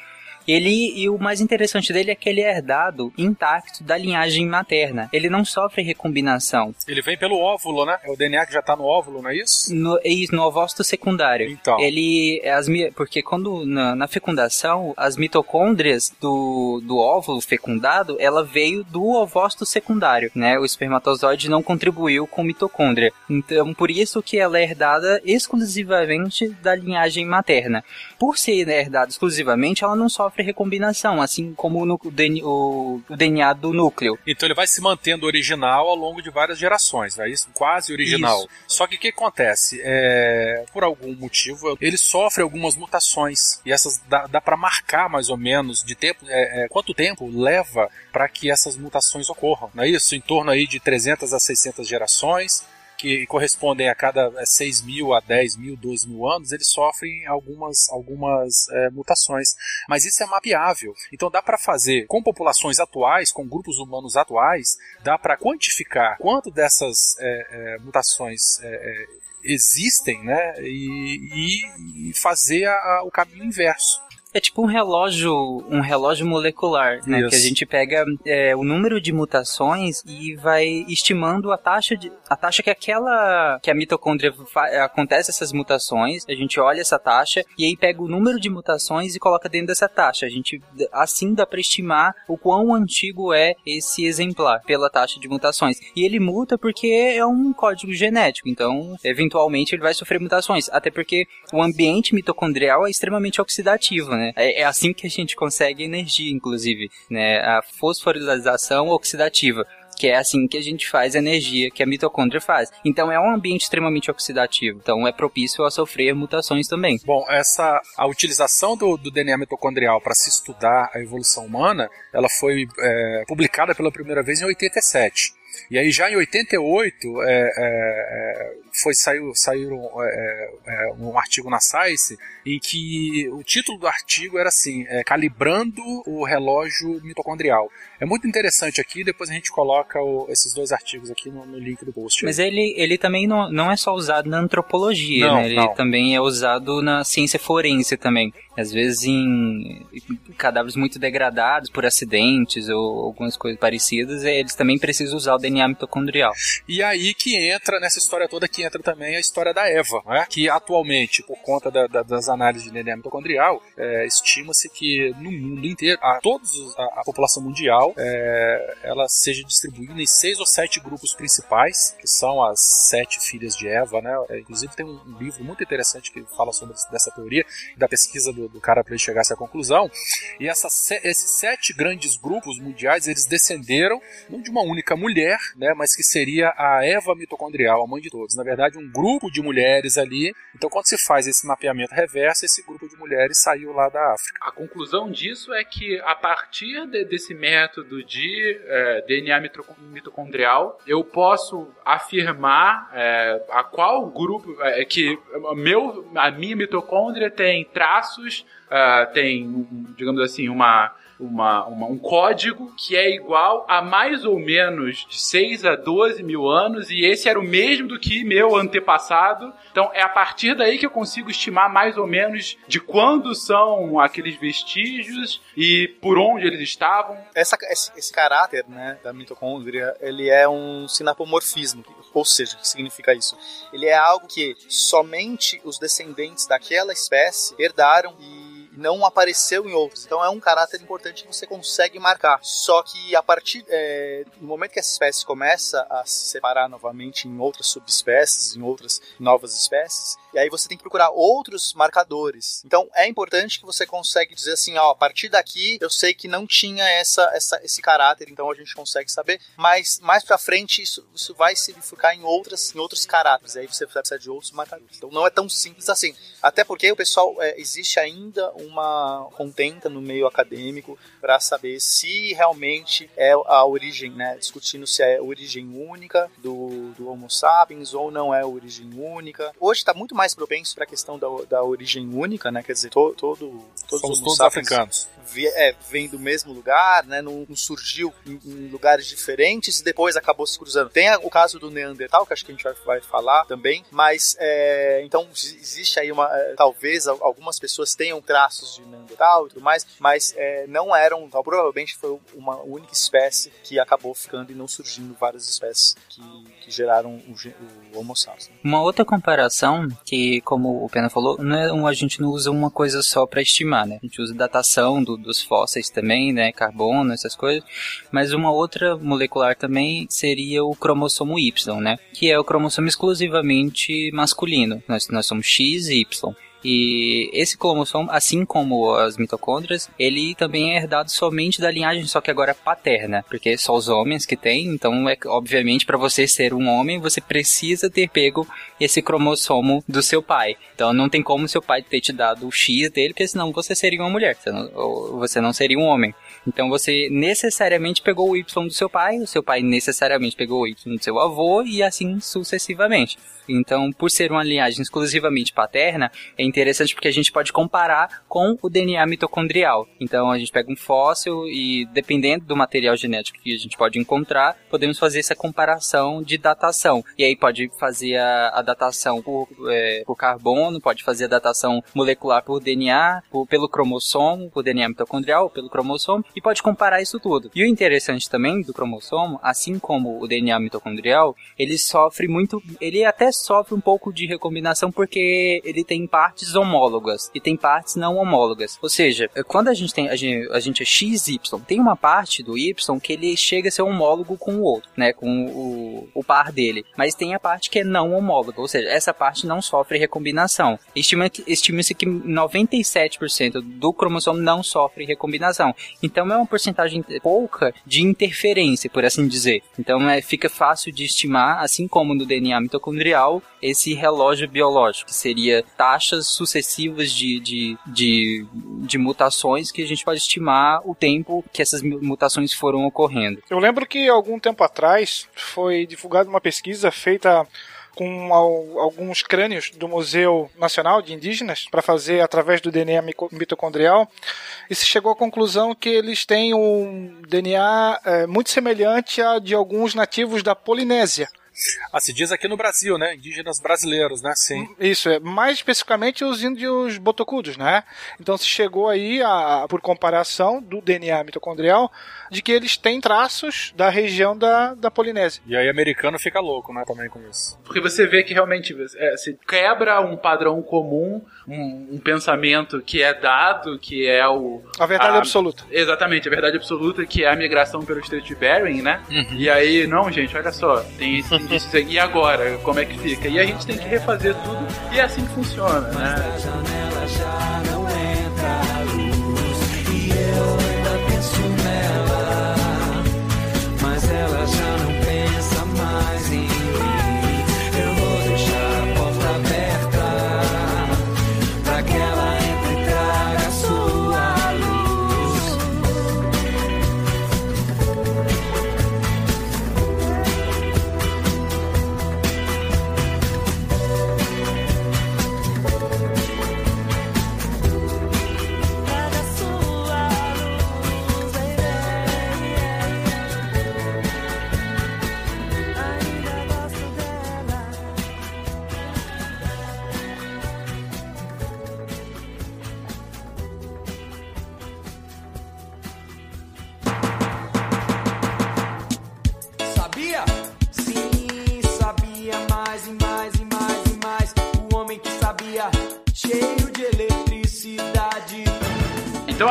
Ele e o mais interessante dele é que ele é herdado intacto da linhagem materna. Ele não sofre recombinação. Ele vem pelo óvulo, né? É o DNA que já tá no óvulo, não é isso? No, é isso, no ovócito secundário. Então. Ele as porque quando na, na, fecundação as mitocôndrias do, do óvulo fecundado, ela veio do ovócito secundário, né? O espermatozoide não contribuiu com mitocôndria. Então, por isso que ela é herdada exclusivamente da linhagem materna. Por ser herdada exclusivamente, ela não sofre sofre recombinação, assim como no, o, o, DNA do núcleo. Então ele vai se mantendo original ao longo de várias gerações, é isso? Quase original. Isso. Só que o que acontece? É, por algum motivo, ele sofre algumas mutações. E essas dá, dá para marcar mais ou menos de tempo, é, é, quanto tempo leva para que essas mutações ocorram, não é isso? Em torno aí de 300 a 600 gerações que correspondem a cada 6 é, mil a 10 mil, 12 mil anos, eles sofrem algumas, algumas é, mutações. Mas isso é mapeável. Então dá para fazer com populações atuais, com grupos humanos atuais, dá para quantificar quanto dessas é, é, mutações é, é, existem, né? E, e fazer a, a, o caminho inverso. É tipo um relógio, um relógio molecular, né? Isso. Que a gente pega é, o número de mutações e vai estimando a taxa de a taxa que aquela que a mitocôndria acontece essas mutações. A gente olha essa taxa e aí pega o número de mutações e coloca dentro dessa taxa. A gente assim dá para estimar o quão antigo é esse exemplar pela taxa de mutações. E ele muta porque é um código genético, então eventualmente ele vai sofrer mutações, até porque o ambiente mitocondrial é extremamente oxidativo, né? Né? É, é assim que a gente consegue energia, inclusive, né? A fosforilação oxidativa que é assim que a gente faz a energia que a mitocôndria faz. Então é um ambiente extremamente oxidativo, então é propício a sofrer mutações também. Bom, essa a utilização do, do DNA mitocondrial para se estudar a evolução humana, ela foi é, publicada pela primeira vez em 87. E aí já em 88 é, é, é, foi saiu saíram é, é, um artigo na Science em que o título do artigo era assim é, calibrando o relógio mitocondrial. É muito interessante aqui. Depois a gente coloca o, esses dois artigos aqui no, no, link do post. Mas ele, ele também não, não é só usado na antropologia, não, né? Ele não. também é usado na ciência forense também. Às vezes em, em cadáveres muito degradados por acidentes ou algumas coisas parecidas, eles também precisam usar o DNA mitocondrial. E aí que entra, nessa história toda, que entra também a história da Eva, né? que atualmente, por conta da, da, das análises de DNA mitocondrial, é, estima-se que no mundo inteiro, a, todos, a, a população mundial, é, ela seja distribuída em seis ou sete grupos principais, que são as sete filhas de Eva, né? É, inclusive tem um, um, livro muito interessante que fala sobre dessa teoria, da pesquisa do, do cara para ele chegar a essa conclusão. E esses sete grandes grupos mundiais, eles descenderam não de uma única mulher, né? Mas que seria a Eva mitocondrial, a mãe de todos. Na verdade, um grupo de mulheres ali. Então, quando se faz esse mapeamento reverso, esse grupo de mulheres saiu lá da África. A conclusão disso é que a partir de, desse método método de é, DNA mitocondrial, eu posso afirmar é, a qual grupo é, que meu, a minha mitocôndria tem traços, uh, tem, digamos assim, uma uma, uma, um código que é igual a mais ou menos de 6 a 12 mil anos, e esse era o mesmo do que meu antepassado. Então é a partir daí que eu consigo estimar mais ou menos de quando são aqueles vestígios e por onde eles estavam. Essa, esse, esse caráter né, da mitocôndria, ele é um sinapomorfismo, ou seja, o que significa isso? Ele é algo que somente os descendentes daquela espécie herdaram e não apareceu em outros. Então é um caráter importante que você consegue marcar. Só que a partir é, no momento que essa espécie começa a se separar novamente em outras subespécies, em outras novas espécies, e aí você tem que procurar outros marcadores. Então é importante que você consegue dizer assim, ó, a partir daqui eu sei que não tinha essa, essa esse caráter, então a gente consegue saber. Mas mais para frente isso, isso vai se bifurcar em outras em outros caráteres. Aí você precisa de outros marcadores. Então não é tão simples assim. Até porque o pessoal é, existe ainda uma contenta no meio acadêmico para saber se realmente é a origem, né? Discutindo se é origem única do, do Homo sapiens ou não é origem única. Hoje está muito mais propenso para a questão da, da origem única, né? Quer dizer, to, todo, todos Somos os todos africanos. vi- é, vem do mesmo lugar, né? Não, não surgiu em, em lugares diferentes e depois acabou se cruzando. Tem a- o caso do Neandertal, que acho que a gente vai, vai falar também, mas é, então ex- existe aí uma. é, talvez al- algumas pessoas tenham traços de Neandertal e tudo mais, mas é, não eram. Então, provavelmente foi uma única espécie que acabou ficando e não surgindo várias espécies que, que geraram o, o Homo sapiens. né? Uma outra comparação, que como o Pena falou, não é a gente não usa uma coisa só para estimar, né? A gente usa datação do- dos fósseis também, né? Carbono, essas coisas. Mas uma outra molecular também seria o cromossomo Y, né? Que é o cromossomo exclusivamente masculino. Nós, nós somos X e Y. E esse cromossomo, assim como as mitocôndrias, ele também é herdado somente da linhagem, só que agora paterna, porque só os homens que têm, então é obviamente para você ser um homem, você precisa ter pego esse cromossomo do seu pai. Então não tem como seu pai ter te dado o X dele, porque senão você seria uma mulher, você não, você não seria um homem. Então você necessariamente pegou o Y do seu pai, o seu pai necessariamente pegou o Y do seu avô e assim sucessivamente. Então, por ser uma linhagem exclusivamente paterna, é interessante porque a gente pode comparar com o DNA mitocondrial. Então, a gente pega um fóssil e, dependendo do material genético que a gente pode encontrar, podemos fazer essa comparação de datação. E aí pode fazer a, a datação por, é, por carbono, pode fazer a datação molecular por DNA, por- pelo cromossomo, por DNA mitocondrial, pelo cromossomo, e pode comparar isso tudo. E o interessante também do cromossomo, assim como o DNA mitocondrial, ele sofre muito, ele até sofre um pouco de recombinação porque ele tem partes homólogas e tem partes não homólogas. Ou seja, quando a gente tem a gente, a gente é XY, tem uma parte do Y que ele chega a ser homólogo com o outro, né, com o, o par dele, mas tem a parte que é não homóloga, ou seja, essa parte não sofre recombinação. Estima Estima-se que 97% do cromossomo não sofre recombinação. Então é uma porcentagem pouca de interferência, por assim dizer. Então é, fica fácil de estimar, assim como no DNA mitocondrial, esse relógio biológico, que seria taxas sucessivas de, de, de, de mutações que a gente pode estimar o tempo que essas mu- mutações foram ocorrendo. Eu lembro que algum tempo atrás foi divulgada uma pesquisa feita com al- alguns crânios do Museu Nacional de Indígenas para fazer através do DNA mitocondrial e se chegou à conclusão que eles têm um DNA eh, muito semelhante a de alguns nativos da Polinésia. Ah, se diz aqui no Brasil, né? Indígenas brasileiros, né? Sim. Isso, é mais especificamente os índios botocudos, né? Então se chegou aí, a, por comparação do DNA mitocondrial, de que eles têm traços da região da, da Polinésia. E aí americano fica louco, né? Também com isso. Porque você vê que realmente é, se quebra um padrão comum, um, um pensamento que é dado, que é o. A verdade a- absoluta. Exatamente, a verdade absoluta, que é a migração pelo Estreito de Bering, né? E aí, não, gente, olha só, tem esse <laughs> e agora? Como é que fica? E a gente tem que refazer tudo, e é assim que funciona, né?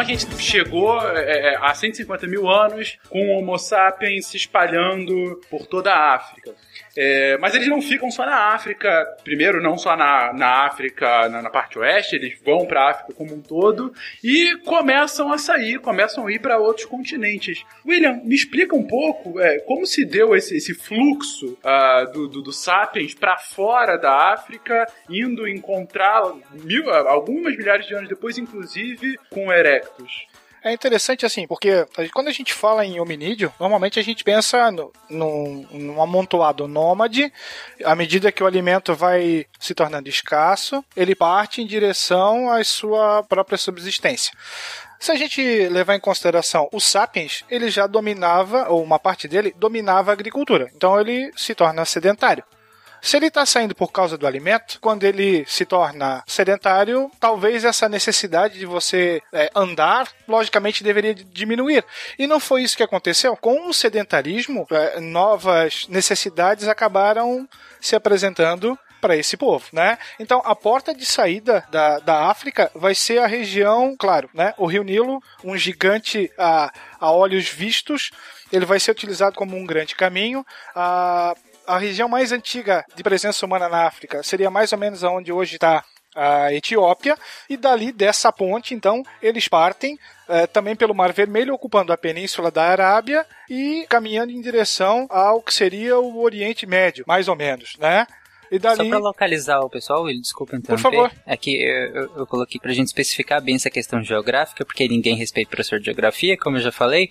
A gente chegou é, é, há 150 mil anos com o Homo sapiens se espalhando por toda a África. É, mas eles não ficam só na África, primeiro, não só na, na África, na, na parte oeste, eles vão para a África como um todo e começam a sair, começam a ir para outros continentes. William, me explica um pouco é, como se deu esse, esse fluxo ah, do, do, do Sapiens para fora da África, indo encontrar mil, algumas milhares de anos depois, inclusive, com Erectus. É interessante assim, porque quando a gente fala em hominídeo, normalmente a gente pensa no, num, num amontoado nômade. À medida que o alimento vai se tornando escasso, ele parte em direção à sua própria subsistência. Se a gente levar em consideração o sapiens, ele já dominava, ou uma parte dele dominava a agricultura. Então ele se torna sedentário. Se ele está saindo por causa do alimento, quando ele se torna sedentário, talvez essa necessidade de você é, andar, logicamente, deveria diminuir. E não foi isso que aconteceu. Com o sedentarismo, é, novas necessidades acabaram se apresentando para esse povo, né? Então a porta de saída da, da África vai ser a região, claro, né? O Rio Nilo, um gigante a, a olhos vistos, ele vai ser utilizado como um grande caminho. A, a região mais antiga de presença humana na África seria mais ou menos aonde hoje está a Etiópia, e dali dessa ponte, então, eles partem eh, também pelo Mar Vermelho, ocupando a península da Arábia e caminhando em direção ao que seria o Oriente Médio, mais ou menos, né? E Só dali. pra localizar o pessoal, Will, desculpa interromper. favor. É que eu, eu- eu coloquei pra gente especificar bem essa questão geográfica, porque ninguém respeita o professor de geografia, como eu já falei.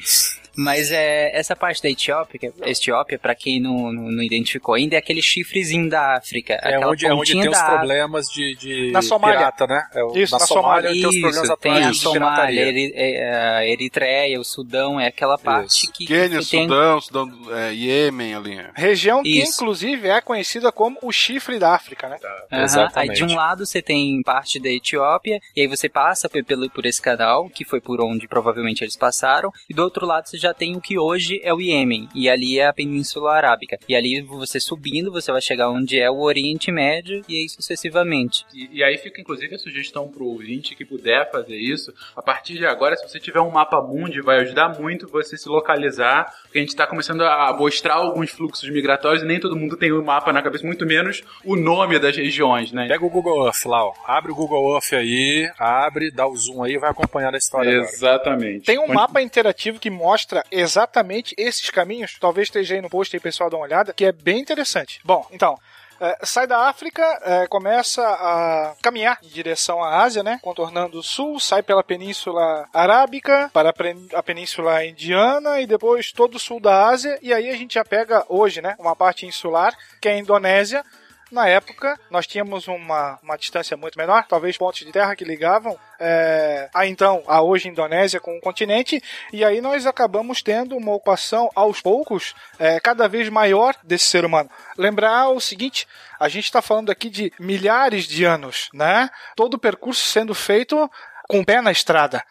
Mas é, essa parte da Etiópia, que é- Etiópia, pra quem não, não, não identificou ainda, é aquele chifrezinho da África. É aquela onde, é onde tem os problemas de, de Na Somália. pirata, né? É o- Isso, na, na Somália, tem os Isso, problemas tem a Somália. Eri- é, a Eritreia, o Sudão, é aquela parte que, Quênia, que tem Sudão, Sudão, é, Iêmen ali. Região que, Isso. inclusive, é conhecida como o chifre da África, né? Exatamente. Aí de um lado você tem parte da Etiópia, e aí você passa pelo, por esse canal, que foi por onde provavelmente eles passaram, e do outro lado você já tem o que hoje é o Iêmen, e ali é a Península Arábica. E ali você subindo, você vai chegar onde é o Oriente Médio, e aí sucessivamente. E, e aí fica inclusive a sugestão pro ouvinte que puder fazer isso. A partir de agora, se você tiver um mapa mundi, vai ajudar muito você se localizar, porque a gente tá começando a mostrar alguns fluxos migratórios e nem todo mundo tem o mapa na cabeça, muito menos o nome das regiões, né? Pega o Google Earth lá, ó. Abre o Google Earth aí, abre, dá o zoom aí e vai acompanhando a história agora. Exatamente. Tem um Onde- mapa interativo que mostra exatamente esses caminhos. Talvez esteja aí no post aí, pessoal, dá uma olhada, que é bem interessante. Bom, então. é, sai da África, é, começa a caminhar em direção à Ásia, né? Contornando o sul, sai pela Península Arábica, para a Península Indiana e depois todo o sul da Ásia. E aí a gente já pega hoje, né? Uma parte insular, que é a Indonésia. Na época, nós tínhamos uma, uma distância muito menor, talvez pontos de terra que ligavam é, a então, a hoje Indonésia com o continente, e aí nós acabamos tendo uma ocupação aos poucos é, cada vez maior desse ser humano. Lembrar o seguinte, a gente está falando aqui de milhares de anos, né? Todo o percurso sendo feito com o pé na estrada.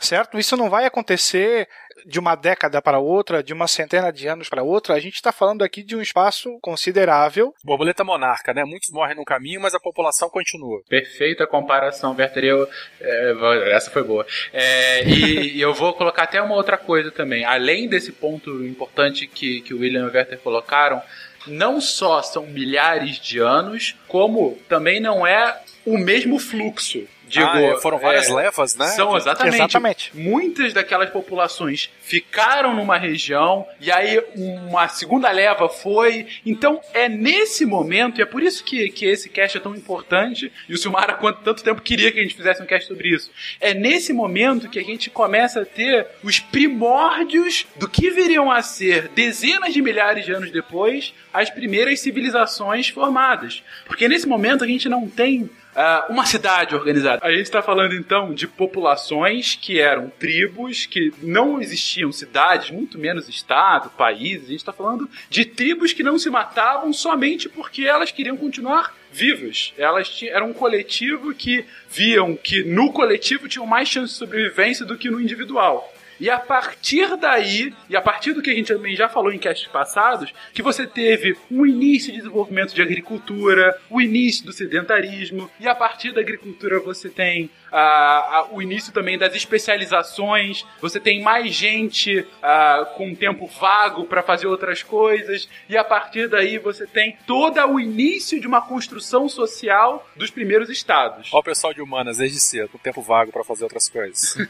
Certo? Isso não vai acontecer de uma década para outra, de uma centena de anos para outra. A gente está falando aqui de um espaço considerável Borboleta monarca, né? Muitos morrem no caminho, mas a população continua. Perfeita comparação, Werther. Eu, é, essa foi boa. É, e, e eu vou colocar até uma outra coisa também. Além desse ponto importante que, que o William e o Werther colocaram, não só são milhares de anos, como também não é o mesmo fluxo. Digo, Ah, é, foram várias é, levas, né? São exatamente. Exatamente. Muitas daquelas populações ficaram numa região e aí uma segunda leva foi. Então é nesse momento, e é por isso que, que esse cast é tão importante, e o Silmar há quanto tanto tempo queria que a gente fizesse um cast sobre isso. É nesse momento que a gente começa a ter os primórdios do que viriam a ser dezenas de milhares de anos depois as primeiras civilizações formadas. Porque nesse momento a gente não tem ah, uma cidade organizada. A gente está falando então de populações que eram tribos, que não existiam cidades, muito menos estado, países. A gente está falando de tribos que não se matavam somente porque elas queriam continuar vivas. Elas eram um coletivo que viam que no coletivo tinham mais chance de sobrevivência do que no individual. E a partir daí, e a partir do que a gente também já falou em castes passados, que você teve um início de desenvolvimento de agricultura, o início do sedentarismo, e a partir da agricultura você tem ah, ah, o início também das especializações, você tem mais gente ah, com tempo vago para fazer outras coisas, e a partir daí você tem todo o início de uma construção social dos primeiros estados. Olha o pessoal de humanas desde cedo, com tempo vago pra fazer outras coisas. <laughs>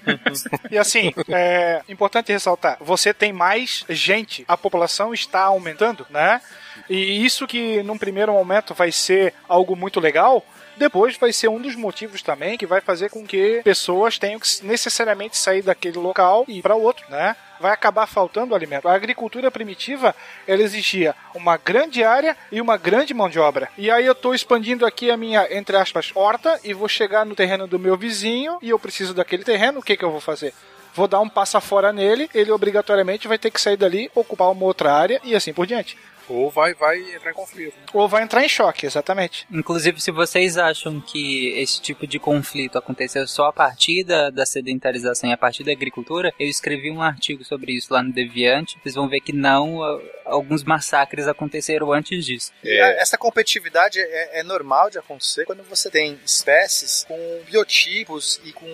E assim, é importante ressaltar, você tem mais gente, a população está aumentando, né? E isso que num primeiro momento vai ser algo muito legal, depois vai ser um dos motivos também que vai fazer com que pessoas tenham que necessariamente sair daquele local e ir para outro, né? Vai acabar faltando alimento. A agricultura primitiva, ela exigia uma grande área e uma grande mão de obra. E aí eu estou expandindo aqui a minha, entre aspas, horta e vou chegar no terreno do meu vizinho e eu preciso daquele terreno, o que, que eu vou fazer? Vou dar um passa fora nele, ele obrigatoriamente vai ter que sair dali, ocupar uma outra área e assim por diante. Ou vai, vai entrar em conflito. Ou vai entrar em choque, exatamente. Inclusive, se vocês acham que esse tipo de conflito aconteceu só a partir da, da sedentarização e a partir da agricultura, eu escrevi um artigo sobre isso lá no Deviante. Vocês vão ver que não, alguns massacres aconteceram antes disso. A- essa competitividade é, é normal de acontecer quando você tem espécies com biotipos e com.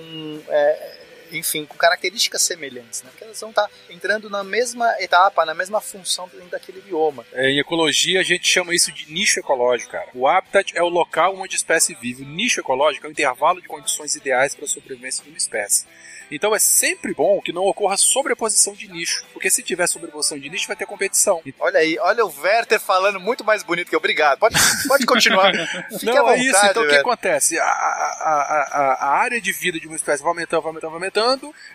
é, enfim, com características semelhantes, né? Porque elas vão estar entrando na mesma etapa, na mesma função dentro daquele bioma. É, Em ecologia, a gente chama isso de nicho ecológico, cara. O habitat é o local onde a espécie vive. O nicho ecológico é o intervalo de condições ideais para a sobrevivência de uma espécie. Então é sempre bom que não ocorra sobreposição de nicho, porque se tiver sobreposição de nicho vai ter competição. Olha aí, olha o Werther falando muito mais bonito que eu. Obrigado. Pode, pode continuar. <laughs> Fique não, à vontade, é isso. Então o que acontece? A, a, a, a- a área de vida de uma espécie vai aumentando, vai aumentando, vai aumentando,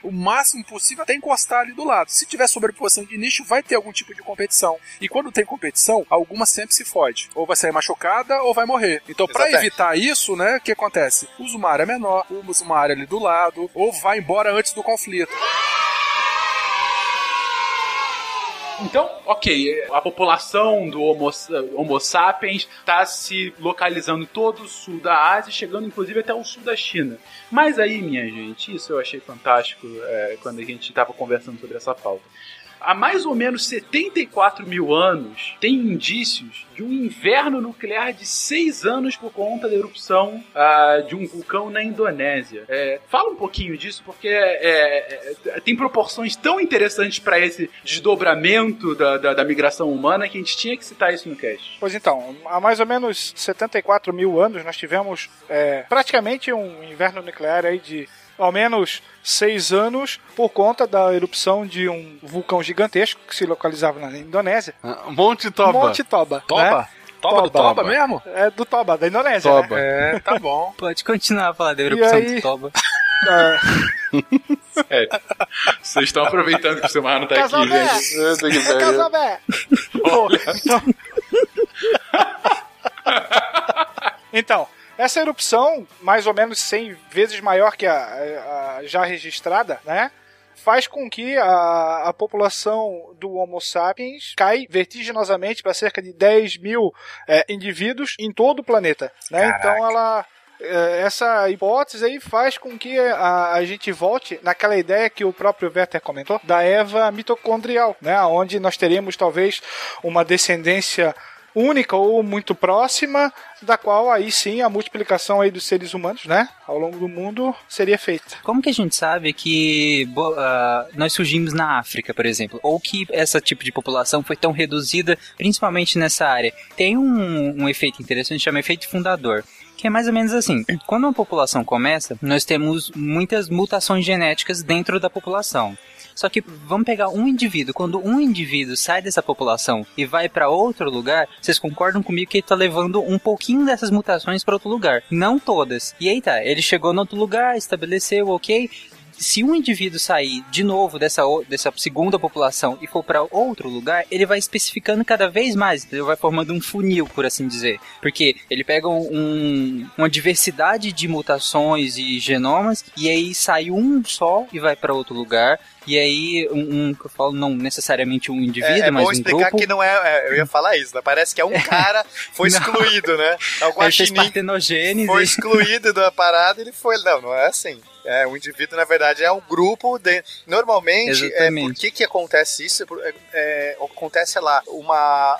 o máximo possível até encostar ali do lado. Se tiver sobreposição de nicho, vai ter algum tipo de competição. E quando tem competição, alguma sempre se fode. Ou vai sair machucada ou vai morrer. Então, para evitar isso, né, o que acontece? Usa uma área menor, usa uma área ali do lado, ou vai embora antes do conflito. Então, ok, a população do Homo, homo sapiens está se localizando todo o sul da Ásia, chegando inclusive até o sul da China. Mas aí, minha gente, isso eu achei fantástico é, quando a gente estava conversando sobre essa pauta. Há mais ou menos 74 mil anos, tem indícios de um inverno nuclear de 6 anos por conta da erupção ah, de um vulcão na Indonésia. É, fala um pouquinho disso, porque é, é, tem proporções tão interessantes para esse desdobramento da, da, da migração humana que a gente tinha que citar isso no cast. Pois então, há mais ou menos 74 mil anos nós tivemos é, praticamente um inverno nuclear aí de ao menos seis anos por conta da erupção de um vulcão gigantesco que se localizava na Indonésia. Ah, Monte Toba. Monte Toba. Toba? Né? Toba do Toba mesmo? É do Toba, da Indonésia. Toba. Né? É, tá bom. <laughs> Pode continuar a falar da erupção aí? do Toba. É, <laughs> É, vocês estão aproveitando que o Silmar não tá Casal aqui, gente. É. Casabé. Então... <laughs> então, essa erupção, mais ou menos 100 vezes maior que a, a já registrada, né? Faz com que a, a população do Homo sapiens cai vertiginosamente para cerca de 10 mil é, indivíduos em todo o planeta. Né? Então ela. é, Essa hipótese aí faz com que a, a gente volte naquela ideia que o próprio Werther comentou, da Eva mitocondrial, né? onde nós teríamos talvez uma descendência única ou muito próxima, da qual aí sim a multiplicação aí dos seres humanos, né, ao longo do mundo seria feita. Como que a gente sabe que ah, nós surgimos na África, por exemplo? Ou que essa tipo de população foi tão reduzida, principalmente nessa área? Tem um, um efeito interessante, chama efeito fundador. Que é mais ou menos assim: quando uma população começa, nós temos muitas mutações genéticas dentro da população. Só que vamos pegar um indivíduo. Quando um indivíduo sai dessa população e vai para outro lugar, vocês concordam comigo que ele tá levando um pouquinho dessas mutações para outro lugar? Não todas. E aí tá, ele chegou no outro lugar, estabeleceu, ok. Se um indivíduo sair de novo dessa, dessa segunda população e for para outro lugar, ele vai especificando cada vez mais, ele vai formando um funil, por assim dizer. Porque ele pega um- uma diversidade de mutações e genomas, e aí sai um só e vai para outro lugar. E aí, um, um que eu falo, não necessariamente um indivíduo, É, é mas bom um explicar grupo. que não é, é, Eu ia falar isso, né? Parece que é um cara foi <laughs> excluído, né? É o guaxinim foi excluído da parada ele foi. Não, não é assim. É, um indivíduo, na verdade, é um grupo. De... Normalmente, é, Exatamente. por que, que acontece isso? É, é, acontece lá uma,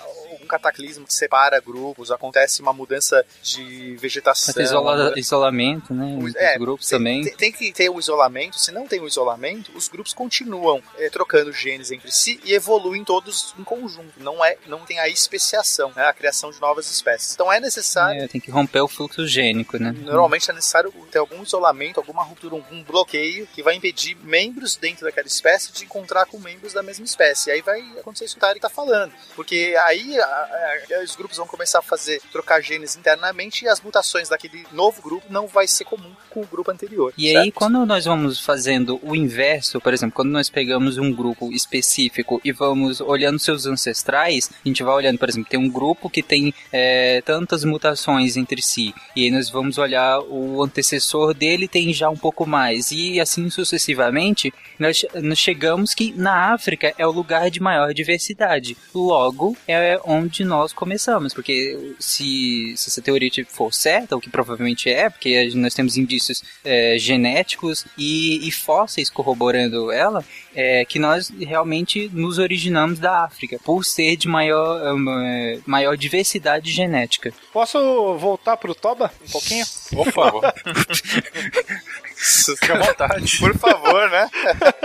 cataclismo que separa grupos, acontece uma mudança de vegetação. Isola- isolamento, né? Os É, grupos tem, também. Tem, tem que ter o isolamento. Se não tem o isolamento, os grupos continuam eh, trocando genes entre si e evoluem todos em conjunto. Não é, não tem a especiação, né, a criação de novas espécies. Então é necessário. É, tem que romper o fluxo gênico, né? Normalmente é necessário ter algum isolamento, alguma ruptura, algum bloqueio que vai impedir membros dentro daquela espécie de encontrar com membros da mesma espécie. Aí vai acontecer isso que o Tarek está falando. Porque aí a- a- os grupos vão começar a fazer, trocar genes internamente e as mutações daquele novo grupo não vai ser comum com o grupo anterior. E aí, quando nós vamos fazendo o inverso, por exemplo, quando nós pegamos um grupo específico e vamos olhando seus ancestrais, a gente vai olhando, por exemplo, tem um grupo que tem é, tantas mutações entre si, e aí nós vamos olhar o antecessor dele tem já um pouco mais, e assim sucessivamente, nós, nós chegamos que na África é o lugar de maior diversidade. Logo, é onde nós começamos, porque se, se essa teoria for certa, o que provavelmente é, porque nós temos indícios é, genéticos e, e fósseis corroborando ela, é que nós realmente nos originamos da África, por ser de maior, hum, é, maior diversidade genética. Posso voltar pro Toba um pouquinho? Por favor. <laughs> Fique à vontade. Por favor, né?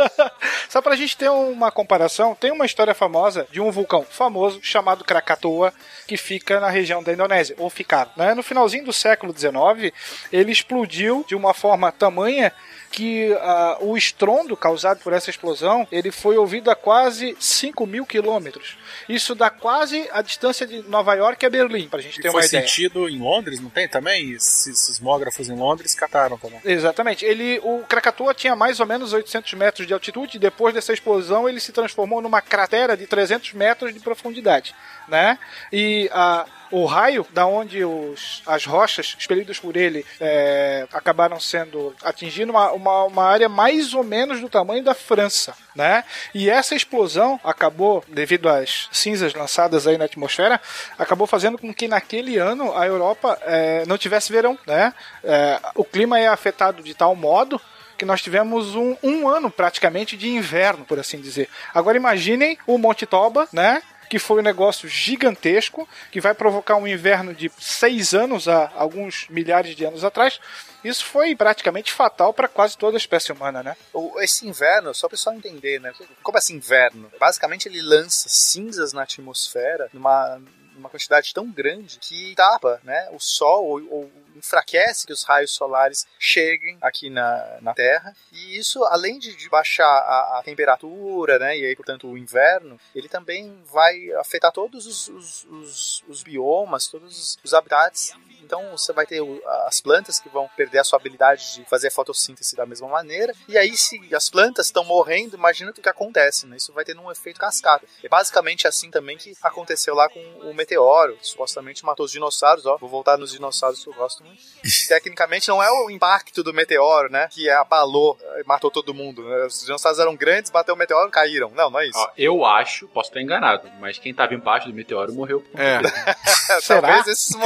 <laughs> Só pra gente ter uma comparação, tem uma história famosa de um vulcão famoso chamado Krakatoa, que fica na região da Indonésia, ou ficava. Né? No finalzinho do século XIX, ele explodiu de uma forma tamanha que ah, o estrondo causado por essa explosão ele foi ouvido a quase 5 mil quilômetros. Isso dá quase a distância de Nova York a Berlim, pra gente ter E uma foi ideia. sentido em Londres, não tem também? Esses sismógrafos em Londres cataram também. Exatamente. Ele, o Krakatoa tinha mais ou menos 800 metros de altitude. E depois dessa explosão, ele se transformou numa cratera de 300 metros de profundidade, né? E a o raio, da onde os, as rochas expelidas por ele é, acabaram sendo atingindo uma, uma, uma área mais ou menos do tamanho da França, né? E essa explosão acabou, devido às cinzas lançadas aí na atmosfera, acabou fazendo com que naquele ano a Europa é, não tivesse verão, né? É, o clima é afetado de tal modo que nós tivemos um, um ano praticamente de inverno, por assim dizer. Agora imaginem o Monte Toba, né? Que foi um negócio gigantesco, que vai provocar um inverno de seis anos há alguns milhares de anos atrás. Isso foi praticamente fatal para quase toda a espécie humana, né? Esse inverno, só para o pessoal entender, né? Como assim inverno? Basicamente ele lança cinzas na atmosfera numa, numa quantidade tão grande que tapa né, o Sol ou, ou enfraquece que os raios solares cheguem aqui na, na Terra. E isso, além de, de baixar a, a temperatura, né? E aí, portanto, o inverno, ele também vai afetar todos os, os, os- os biomas, todos os, os habitats então você vai ter as plantas que vão perder a sua habilidade de fazer fotossíntese da mesma maneira. E aí, se as plantas estão morrendo, imagina o que acontece, né? Isso vai ter um efeito cascata. É basicamente assim também que aconteceu lá com o meteoro, que supostamente matou os dinossauros. Ó, vou voltar nos dinossauros que eu gosto muito. Tecnicamente não é o impacto do meteoro, né? Que abalou, eh, matou todo mundo. né? Os dinossauros eram grandes, bateu o meteoro, caíram. Não, não é isso. Ó, eu acho, posso estar enganado, mas quem tava embaixo do meteoro morreu É. <laughs> talvez esses,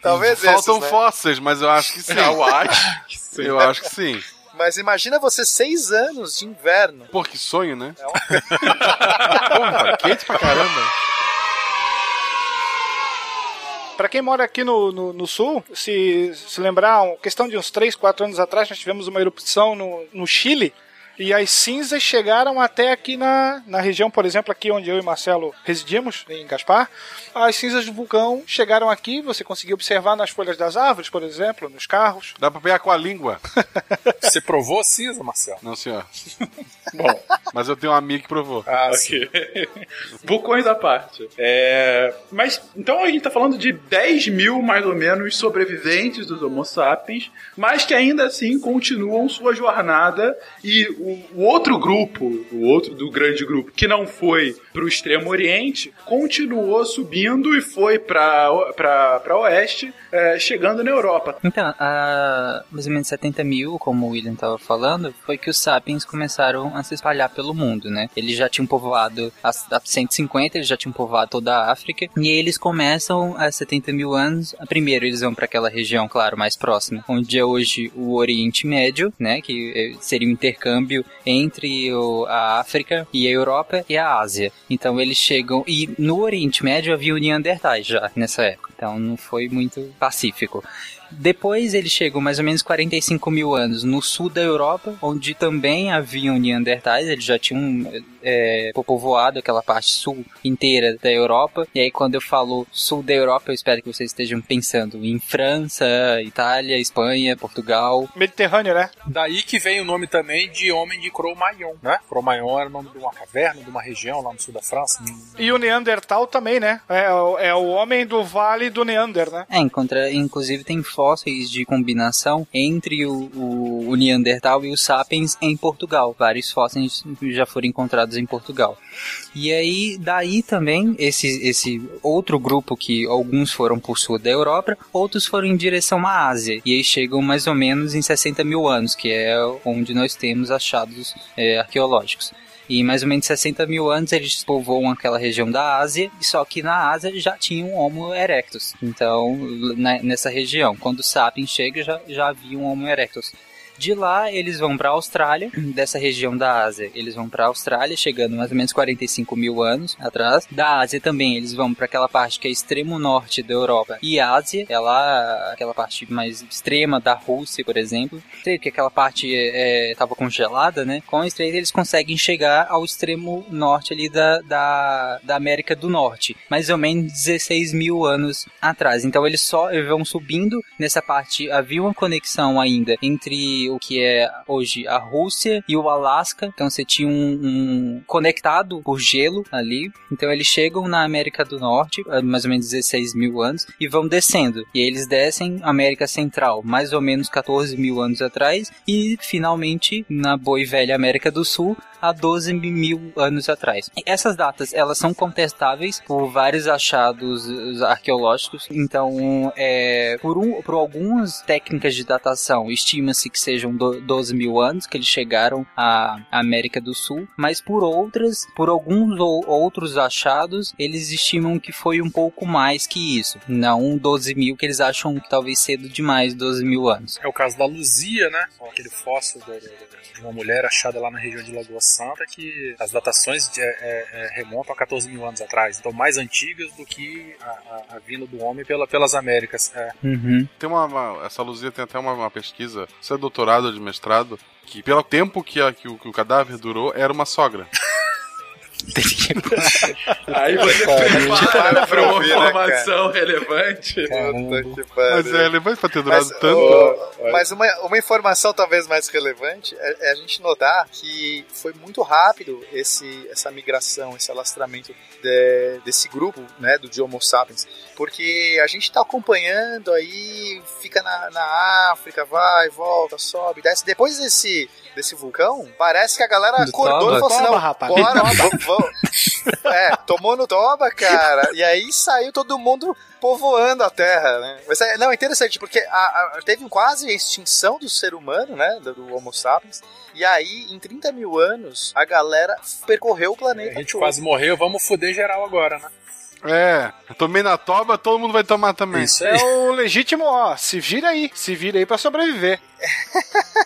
talvez Faltam né? fósseis, mas eu acho que sim. Eu acho <laughs> que sim. Eu acho que sim. Mas imagina você seis anos de inverno. Pô, que sonho, né? É um- <laughs> Porra, quente pra caramba. Para quem mora aqui no, no, no sul, se, se lembrar, questão de uns 3, 4 anos atrás, nós tivemos uma erupção no, no Chile. E as cinzas chegaram até aqui na, na região, por exemplo, aqui onde eu e Marcelo residimos, em Gaspar. As cinzas do vulcão chegaram aqui, você conseguiu observar nas folhas das árvores, por exemplo, nos carros. Dá pra pegar com a língua. <laughs> Você provou cinza, Marcelo? Não, senhor. <laughs> Bom, Mas eu tenho um amigo que provou. Ah, ok. Vulcões à parte. É, mas, então a gente tá falando de 10 mil, mais ou menos, sobreviventes dos Homo sapiens, mas que ainda assim continuam sua jornada e o, o outro grupo, o outro do grande grupo, que não foi pro extremo oriente, continuou subindo e foi pra, pra oeste, é, chegando na Europa. Então, há mais ou menos 70 mil, como o William estava falando, foi que os sapiens começaram a se espalhar pelo mundo, né? Eles já tinham povoado, há há 150, eles já tinham povoado toda a África, e eles começam há 70 mil anos. Primeiro, eles vão para aquela região, claro, mais próxima, onde é hoje o Oriente Médio, né? Que eh, seria o intercâmbio entre o- a África e a Europa e a Ásia. Então eles chegam. E no Oriente Médio havia o Neandertais já nessa época. Então não foi muito pacífico. Depois eles chegam mais ou menos 45 mil anos no sul da Europa, onde também haviam Neandertais, eles já tinham é, povoado aquela parte sul inteira da Europa. E aí quando eu falo sul da Europa, eu espero que vocês estejam pensando em França, Itália, Espanha, Portugal. Mediterrâneo, né? Daí que vem o nome também de homem de Cro-Magnon, né? Cro-Magnon era o nome de uma caverna, de uma região lá no sul da França. E o Neandertal também, né? É, o- é o homem do Vale do Neander, né? É, encontra, inclusive tem fósseis de combinação entre o, o, o Neandertal e o Sapiens em Portugal. Vários fósseis já foram encontrados em Portugal. E aí, daí também, esse, esse outro grupo que alguns foram por sul da Europa, outros foram em direção à Ásia. E aí chegam mais ou menos em 60 mil anos, que é onde nós temos achados é, arqueológicos. E mais ou menos 60 mil anos eles povoam aquela região da Ásia, só que na Ásia já tinha um Homo erectus. Então, na- nessa região, quando o Sapiens chega, já, já havia um Homo erectus. De lá, eles vão para a Austrália, <clears throat> dessa região da Ásia. Eles vão para a Austrália, chegando mais ou menos 45 mil anos atrás. Da Ásia também, eles vão para aquela parte que é extremo norte da Europa e Ásia, é lá aquela parte mais extrema da Rússia, por exemplo. Sei que aquela parte estava congelada, né? Com a estreita, eles conseguem chegar ao extremo norte ali da, da, da América do Norte, mais ou menos 16 mil anos atrás. Então eles só vão subindo nessa parte. Havia uma conexão ainda entre o que é hoje a Rússia e o Alasca. Então você tinha um, um conectado por gelo ali. Então eles chegam na América do Norte, mais ou menos 16 mil anos, e vão descendo. E eles descem América Central, mais ou menos 14 mil anos atrás, e finalmente na boa e velha América do Sul, há 12 mil anos atrás. Essas datas, elas são contestáveis por vários achados arqueológicos, então, é, por, um, por algumas técnicas de datação, estima-se que sejam do, 12 mil anos que eles chegaram à América do Sul, mas por outras, por alguns ou, outros achados, eles estimam que foi um pouco mais que isso, não 12 mil, que eles acham que talvez cedo demais 12 mil anos. É o caso da Luzia, né? Aquele fóssil de uma mulher achada lá na região de Lagoa Santa, que as datações de- é- é- remontam a 14 mil anos atrás. Então, mais antigas do que a, a- a vinda do homem pela- pelas Américas. É. Uhum. Tem uma, uma- Essa Luzia tem até uma, uma pesquisa, isso é doutorado ou de mestrado, que pelo tempo que, a- que o, que o cadáver durou, era uma sogra. <laughs> <laughs> Aí você prepara pra uma informação relevante. Puta que pariu. Mas é relevante pra ter durado Mas, tanto. ô, mas uma, uma informação talvez mais relevante é, é a gente notar que foi muito rápido esse, essa migração, esse alastramento de- desse grupo, né, do de Homo sapiens, porque a gente está acompanhando aí, fica na, na África, vai, volta, sobe, desce. Depois desse, desse vulcão, parece que a galera Do acordou toba. e falou assim, Toba, não, rapaz. bora, vamos, vamos. É, tomou no toba, cara, e aí saiu todo mundo povoando a Terra, né? Mas é, não, é interessante, porque a- a- teve quase a extinção do ser humano, né? Do, do Homo sapiens. E aí, em 30 mil anos, a galera percorreu o planeta. A gente todo. quase morreu, vamos foder geral agora, né? É, eu tomei na toba, todo mundo vai tomar também. Isso É aí. o legítimo, ó, se vira aí, se vira aí pra sobreviver. <laughs>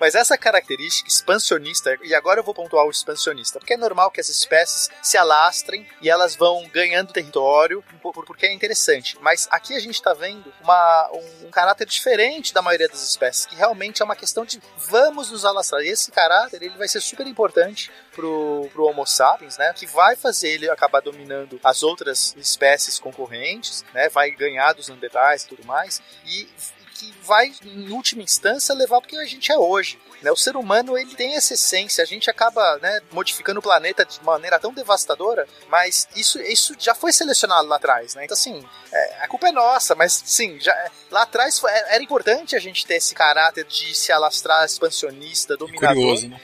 Mas essa característica expansionista, e agora eu vou pontuar o expansionista, porque é normal que as espécies se alastrem e elas vão ganhando território, por- por- porque é interessante. Mas aqui a gente está vendo uma, um, um caráter diferente da maioria das espécies, que realmente é uma questão de vamos nos alastrar. E esse caráter ele vai ser super importante pro, pro Homo sapiens, né? Que vai fazer ele acabar dominando as outras espécies concorrentes, né? Vai ganhar dos neandertais e tudo mais. E que vai, em última instância, levar porque a gente é hoje. Né? O ser humano ele tem essa essência, a gente acaba né, modificando o planeta de maneira tão devastadora, mas isso, isso já foi selecionado lá atrás. Né? Então, assim, é, a culpa é nossa, mas sim, já, lá atrás foi- era importante a gente ter esse caráter de se alastrar expansionista, dominador. Curioso, né?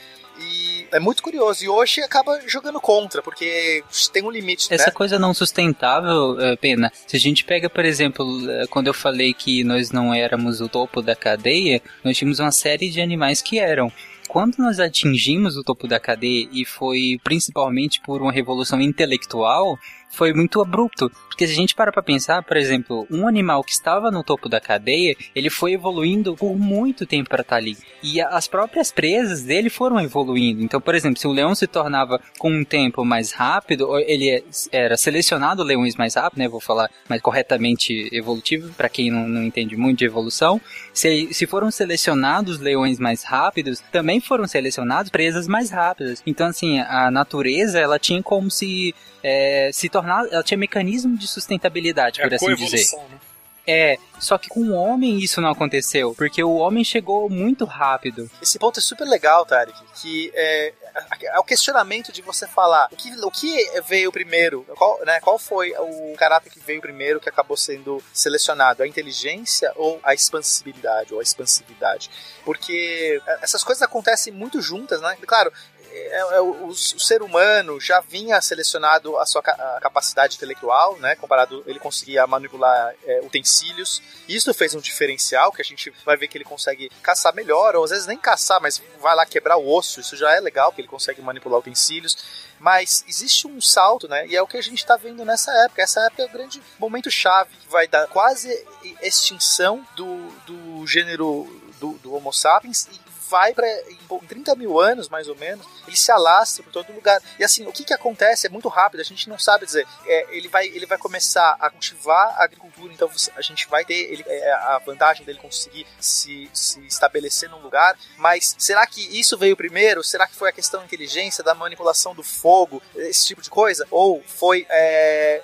É muito curioso. E hoje acaba jogando contra, porque tem um limite, Essa né? coisa não sustentável, é, Pena, se a gente pega, por exemplo, é, quando eu falei que nós não éramos o topo da cadeia, nós tínhamos uma série de animais que eram. Quando nós atingimos o topo da cadeia e foi principalmente por uma revolução intelectual, foi muito abrupto. Porque se a gente para pra pensar, por exemplo, um animal que estava no topo da cadeia, ele foi evoluindo por muito tempo para estar ali. E as próprias presas dele foram evoluindo. Então, por exemplo, se o leão se tornava com um tempo mais rápido, ele é- era selecionado leões mais rápido, né? Vou falar mais corretamente evolutivo, para quem não, não entende muito de evolução. Se, se foram selecionados leões mais rápidos, também foram selecionados presas mais rápidas. Então, assim, a natureza, ela tinha como se é, se tornar, ela tinha mecanismo de sustentabilidade, É por a assim dizer. né? É, só que com o homem isso não aconteceu, porque o homem chegou muito rápido. Esse ponto é super legal, Tarek, que é, é o questionamento de você falar o que, o que veio primeiro, qual, né, qual foi o caráter que veio primeiro que acabou sendo selecionado, a inteligência ou a expansibilidade, ou a expansividade. Porque essas coisas acontecem muito juntas, né? Claro, é, é, o, o ser humano já vinha selecionado a sua a capacidade intelectual, né? Comparado, ele conseguia manipular é, utensílios. Isso fez um diferencial que a gente vai ver que ele consegue caçar melhor, ou às vezes nem caçar, mas vai lá quebrar o osso. Isso já é legal, que ele consegue manipular utensílios. Mas existe um salto, né? E é o que a gente está vendo nessa época. Essa época é o grande momento chave que vai dar quase extinção do, do gênero do, do Homo sapiens e vai para em 30 mil anos, mais ou menos, ele se alastra por todo lugar. E assim, o que, que acontece é muito rápido, a gente não sabe dizer. É, ele, vai, ele vai começar a cultivar a agricultura, então você- a gente vai ter ele, é, a vantagem dele conseguir se, se estabelecer num lugar. Mas será que isso veio primeiro? Será que foi a questão da inteligência, da manipulação do fogo, esse tipo de coisa? Ou foi. é,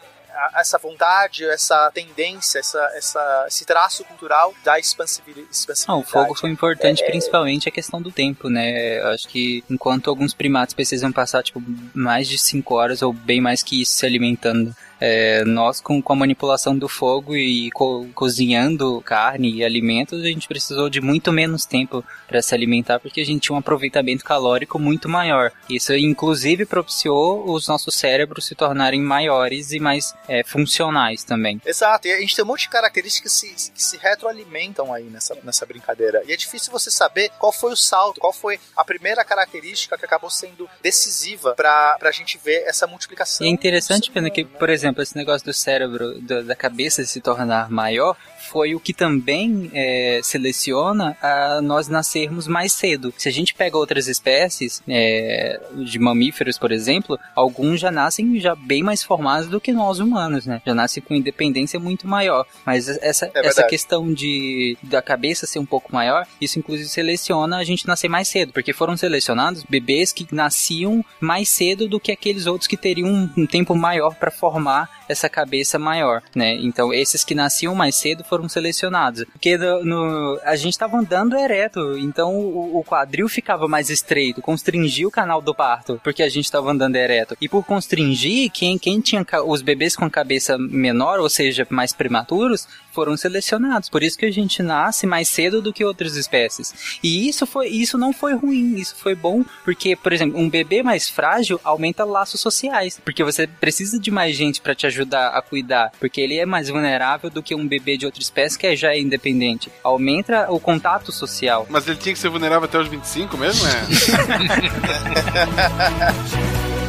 essa vontade, essa tendência, essa, essa, esse traço cultural da expansivi- expansividade. Não, o fogo foi importante É, principalmente a questão do tempo, né? Eu Acho que enquanto alguns primatas precisam passar tipo mais de 5 horas ou bem mais que isso se alimentando, é, nós com, com a manipulação do fogo e co- cozinhando carne e alimentos, a gente precisou de muito menos tempo para se alimentar porque a gente tinha um aproveitamento calórico muito maior. Isso inclusive propiciou os nossos cérebros se tornarem maiores e mais é, funcionais também. Exato, e a gente tem um monte de características que se, que se retroalimentam aí nessa, nessa brincadeira. E é difícil você saber qual foi o salto, qual foi a primeira característica que acabou sendo decisiva pra, pra gente ver essa multiplicação. E é interessante, Pena, que, por exemplo, esse negócio do cérebro, do- da cabeça se tornar maior, foi o que também é, seleciona a nós nascermos mais cedo. Se a gente pega outras espécies é, de mamíferos, por exemplo, alguns já nascem já bem mais formados do que nós humanos, né? Já nascem com independência muito maior. Mas essa, É essa questão de da cabeça ser um pouco maior, isso inclusive seleciona a gente nascer mais cedo, porque foram selecionados bebês que nasciam mais cedo do que aqueles outros que teriam um, um tempo maior para formar essa cabeça maior, né? Então esses que nasciam mais cedo foram selecionados, porque no, no- a gente estava andando ereto, então o, o quadril ficava mais estreito, constringia o canal do parto, porque a gente estava andando ereto. E por constringir, quem, quem tinha os bebês com cabeça menor, ou seja, mais prematuros, foram selecionados. Por isso que a gente nasce mais cedo do que outras espécies. E isso foi, isso não foi ruim, isso foi bom, porque, por exemplo, um bebê mais frágil aumenta laços sociais, porque você precisa de mais gente para te ajudar a cuidar, porque ele é mais vulnerável do que um bebê de outra espécie que já é independente. Aumenta o contato social. Mas ele tinha que ser vulnerável até os 25 mesmo, é? <laughs>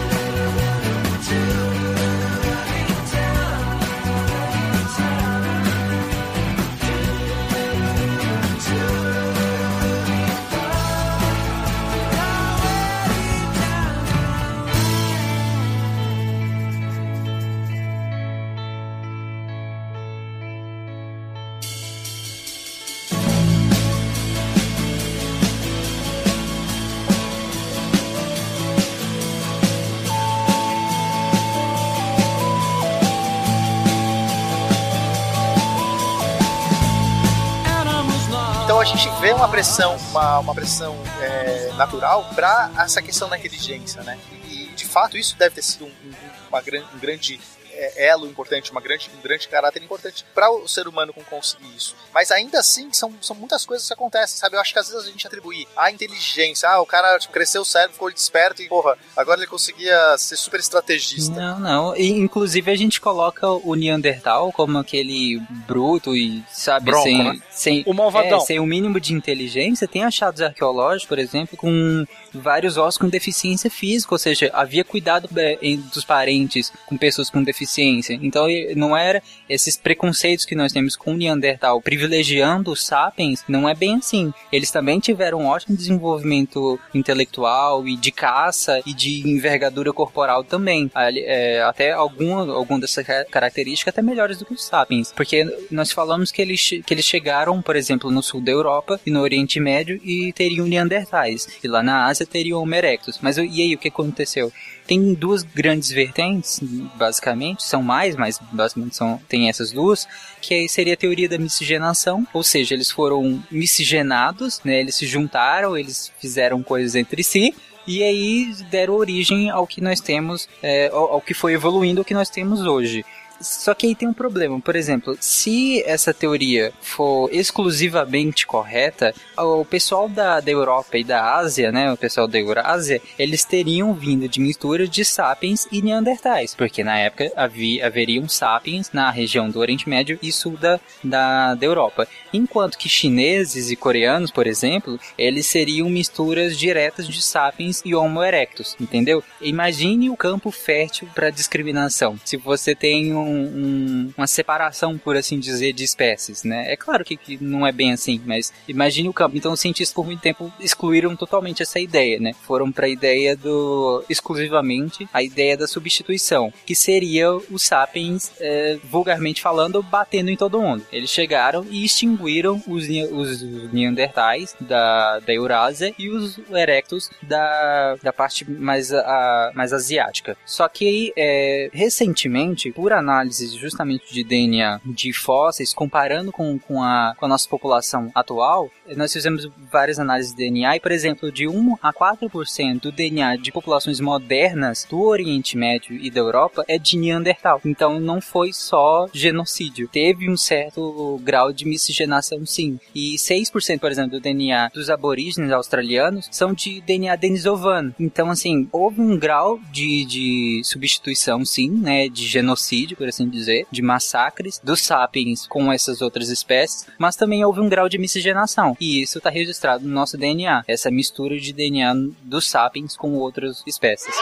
gente vê uma pressão, uma, uma pressão é, natural para essa questão da inteligência, né? E de fato isso deve ter sido um, um- um grande elo importante, uma grande, um grande caráter importante para o ser humano conseguir isso. Mas ainda assim, são, são muitas coisas que acontecem, sabe? Eu acho que às vezes a gente atribui a inteligência, ah, o cara tipo, cresceu o cérebro, ficou desperto e, porra, agora ele conseguia ser super estrategista. Não, não. E, inclusive a gente coloca o Neandertal como aquele bruto e, sabe, Bronco, sem, né? sem, O malvadão. é, sem o mínimo de inteligência. Tem achados arqueológicos, por exemplo, com vários ossos com deficiência física, ou seja, havia cuidado é, dos parentes com pessoas com deficiência. Então e- não era esses preconceitos que nós temos com o Neandertal privilegiando os sapiens, não é bem assim. Eles também tiveram um ótimo desenvolvimento intelectual e de caça e de envergadura corporal também. É, até alguma, alguma dessas ca- características até melhores do que os sapiens. Porque nós falamos que eles, que eles chegaram, por exemplo, no sul da Europa e no Oriente Médio e teriam Neandertais. E lá na Ásia teriam Homo erectus. Mas e aí, o que aconteceu? Tem duas grandes vertentes, basicamente, são mais, mas basicamente são, tem essas duas, que seria a teoria da miscigenação, ou seja, eles foram miscigenados, né, eles se juntaram, eles fizeram coisas entre si, e aí deram origem ao que nós temos, é, ao, ao que foi evoluindo o que nós temos hoje. Só que aí tem um problema. Por exemplo, se essa teoria for exclusivamente correta, o pessoal da, da Europa e da Ásia, né, o pessoal da Eurásia, eles teriam vindo de mistura de sapiens e neandertais, porque na época havia, haveriam sapiens na região do Oriente Médio e sul da, da, da Europa. Enquanto que chineses e coreanos, por exemplo, eles seriam misturas diretas de sapiens e Homo erectus, entendeu? Imagine o campo fértil para discriminação. Se você tem um- um- uma separação, por assim dizer, de espécies, né? É claro que, que não é bem assim, mas imagine o campo. Então, os cientistas por muito tempo excluíram totalmente essa ideia, né? Foram para a ideia do exclusivamente a ideia da substituição, que seria os sapiens, é, vulgarmente falando, batendo em todo mundo. Eles chegaram e extinguiram os, ne- os neandertais da, da Eurásia e os erectus da, da parte mais, a, mais asiática. Só que é, recentemente, por análise justamente de DNA de fósseis, comparando com, com, a, com a nossa população atual, nós fizemos várias análises de DNA e, por exemplo, de 1 a 4% do DNA de populações modernas do Oriente Médio e da Europa é de Neandertal. Então não foi só genocídio. Teve um certo grau de miscigenação, sim. E 6%, por exemplo, do DNA dos aborígenes australianos são de DNA denisovano. Então, assim, houve um grau de, de substituição, sim, né? De genocídio, por assim dizer, de massacres dos sapiens com essas outras espécies, mas também houve um grau de miscigenação. E isso está registrado no nosso DNA, essa mistura de DNA dos sapiens com outras espécies.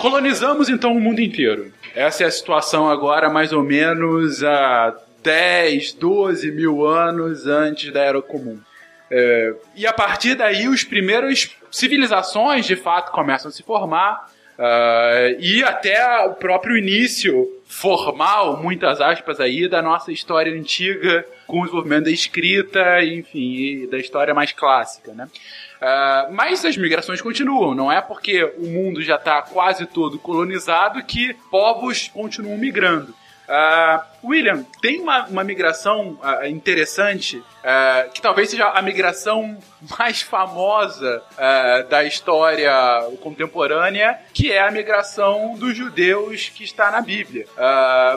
Colonizamos então o mundo inteiro. Essa é a situação agora, mais ou menos há 10, 12 mil anos antes da Era Comum. É, e a partir daí, os primeiros civilizações de fato começam a se formar. Ah, e até o próprio início formal, muitas aspas aí, da nossa história antiga, com o desenvolvimento da escrita, enfim, da história mais clássica, né? Ah, mas as migrações continuam, não é porque o mundo já está quase todo colonizado que povos continuam migrando. Ah, William, tem uma, uma migração ah, interessante, ah, que talvez seja a migração <laughs> mais famosa da história contemporânea, que é a migração dos judeus que está na Bíblia.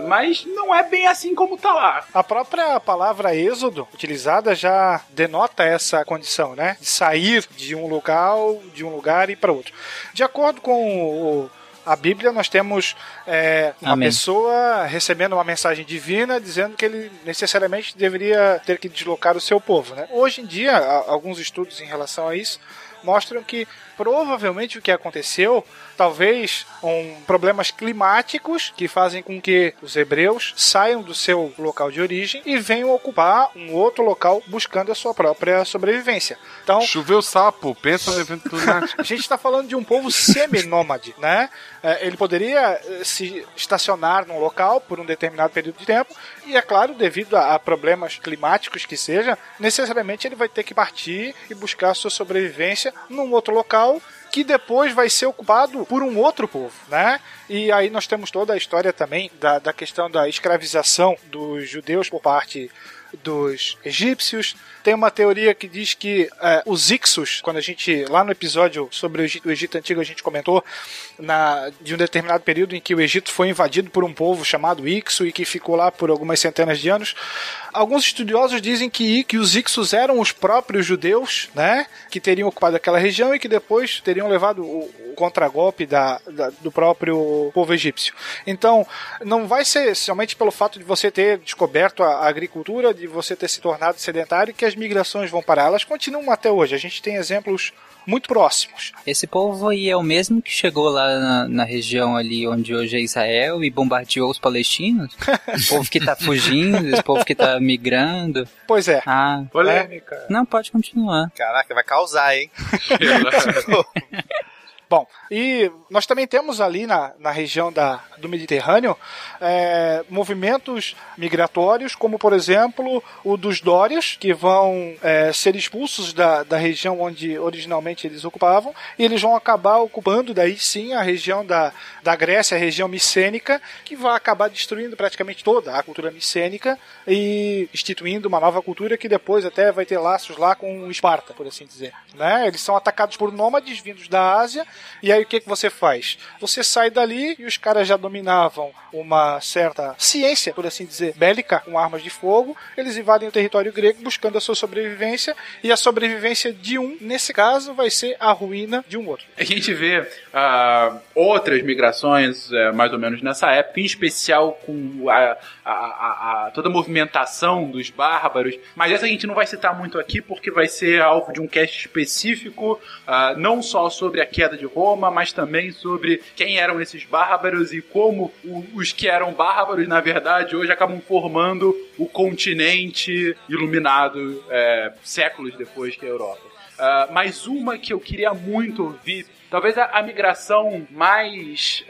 Mas não é bem assim como está lá. A própria palavra êxodo utilizada já denota essa condição, né? De sair de um lugar, de um lugar e para outro. De acordo com o- a Bíblia, nós temos é, uma Amém. pessoa recebendo uma mensagem divina dizendo que ele necessariamente deveria ter que deslocar o seu povo. Né? Hoje em dia, alguns estudos em relação a isso mostram que provavelmente o que aconteceu, talvez um, problemas climáticos que fazem com que os hebreus saiam do seu local de origem e venham ocupar um outro local buscando a sua própria sobrevivência. Então, Choveu sapo, pensa no evento <laughs> a gente está falando de um povo semi-nômade, né? É, Ele poderia eh, se estacionar num local por um determinado período de tempo e, é claro, devido a, a problemas climáticos que seja, necessariamente ele vai ter que partir e buscar a sua sobrevivência num outro local que depois vai ser ocupado por um outro povo, né? E aí nós temos toda a história também da, da questão da escravização dos judeus por parte dos egípcios. Tem uma teoria que diz que é, os Ixos, quando a gente, lá no episódio sobre o Egito, Antigo, a gente comentou na, de um determinado período em que o Egito foi invadido por um povo chamado Ixo e que ficou lá por algumas centenas de anos. Alguns estudiosos dizem que, que os Ixos eram os próprios judeus, né, que teriam ocupado aquela região e que depois teriam levado o, o contragolpe da, da- do próprio povo egípcio. Então, não vai ser somente pelo fato de você ter descoberto a, a agricultura, de você ter se tornado sedentário, que as migrações vão parar. Elas continuam até hoje. A gente tem exemplos muito próximos. Esse povo aí é o mesmo que chegou lá na, na região ali onde hoje é Israel e bombardeou os palestinos? <laughs> o povo que tá fugindo, esse povo que tá migrando. Pois é. Ah, Polêmica. não, pode continuar. Caraca, vai causar, hein? <laughs> <laughs> Bom, e nós também temos ali na, na região da, do Mediterrâneo é, movimentos migratórios, como por exemplo o dos Dórias, que vão é, ser expulsos da, da região onde originalmente eles ocupavam, e eles vão acabar ocupando daí sim a região da, da Grécia, a região micênica, que vai acabar destruindo praticamente toda a cultura micênica e instituindo uma nova cultura que depois até vai ter laços lá com Esparta, por assim dizer. Né? Eles são atacados por nômades vindos da Ásia e aí o que, que você faz? Você sai dali e os caras já dominavam uma certa ciência, por assim dizer, bélica, com armas de fogo. Eles invadem o território grego buscando a sua sobrevivência e a sobrevivência de um, nesse caso, vai ser a ruína de um outro. A gente vê ah, outras migrações, eh, mais ou menos nessa época, em especial com a, a- a- toda a movimentação dos bárbaros, mas essa a gente não vai citar muito aqui porque vai ser alvo de um cast específico, ah, não só sobre a queda de Roma, mas também sobre quem eram esses bárbaros e como os que eram bárbaros, na verdade, hoje acabam formando o continente iluminado eh, séculos depois que a Europa. Ah, mas uma que eu queria muito ouvir, talvez a, a migração mais.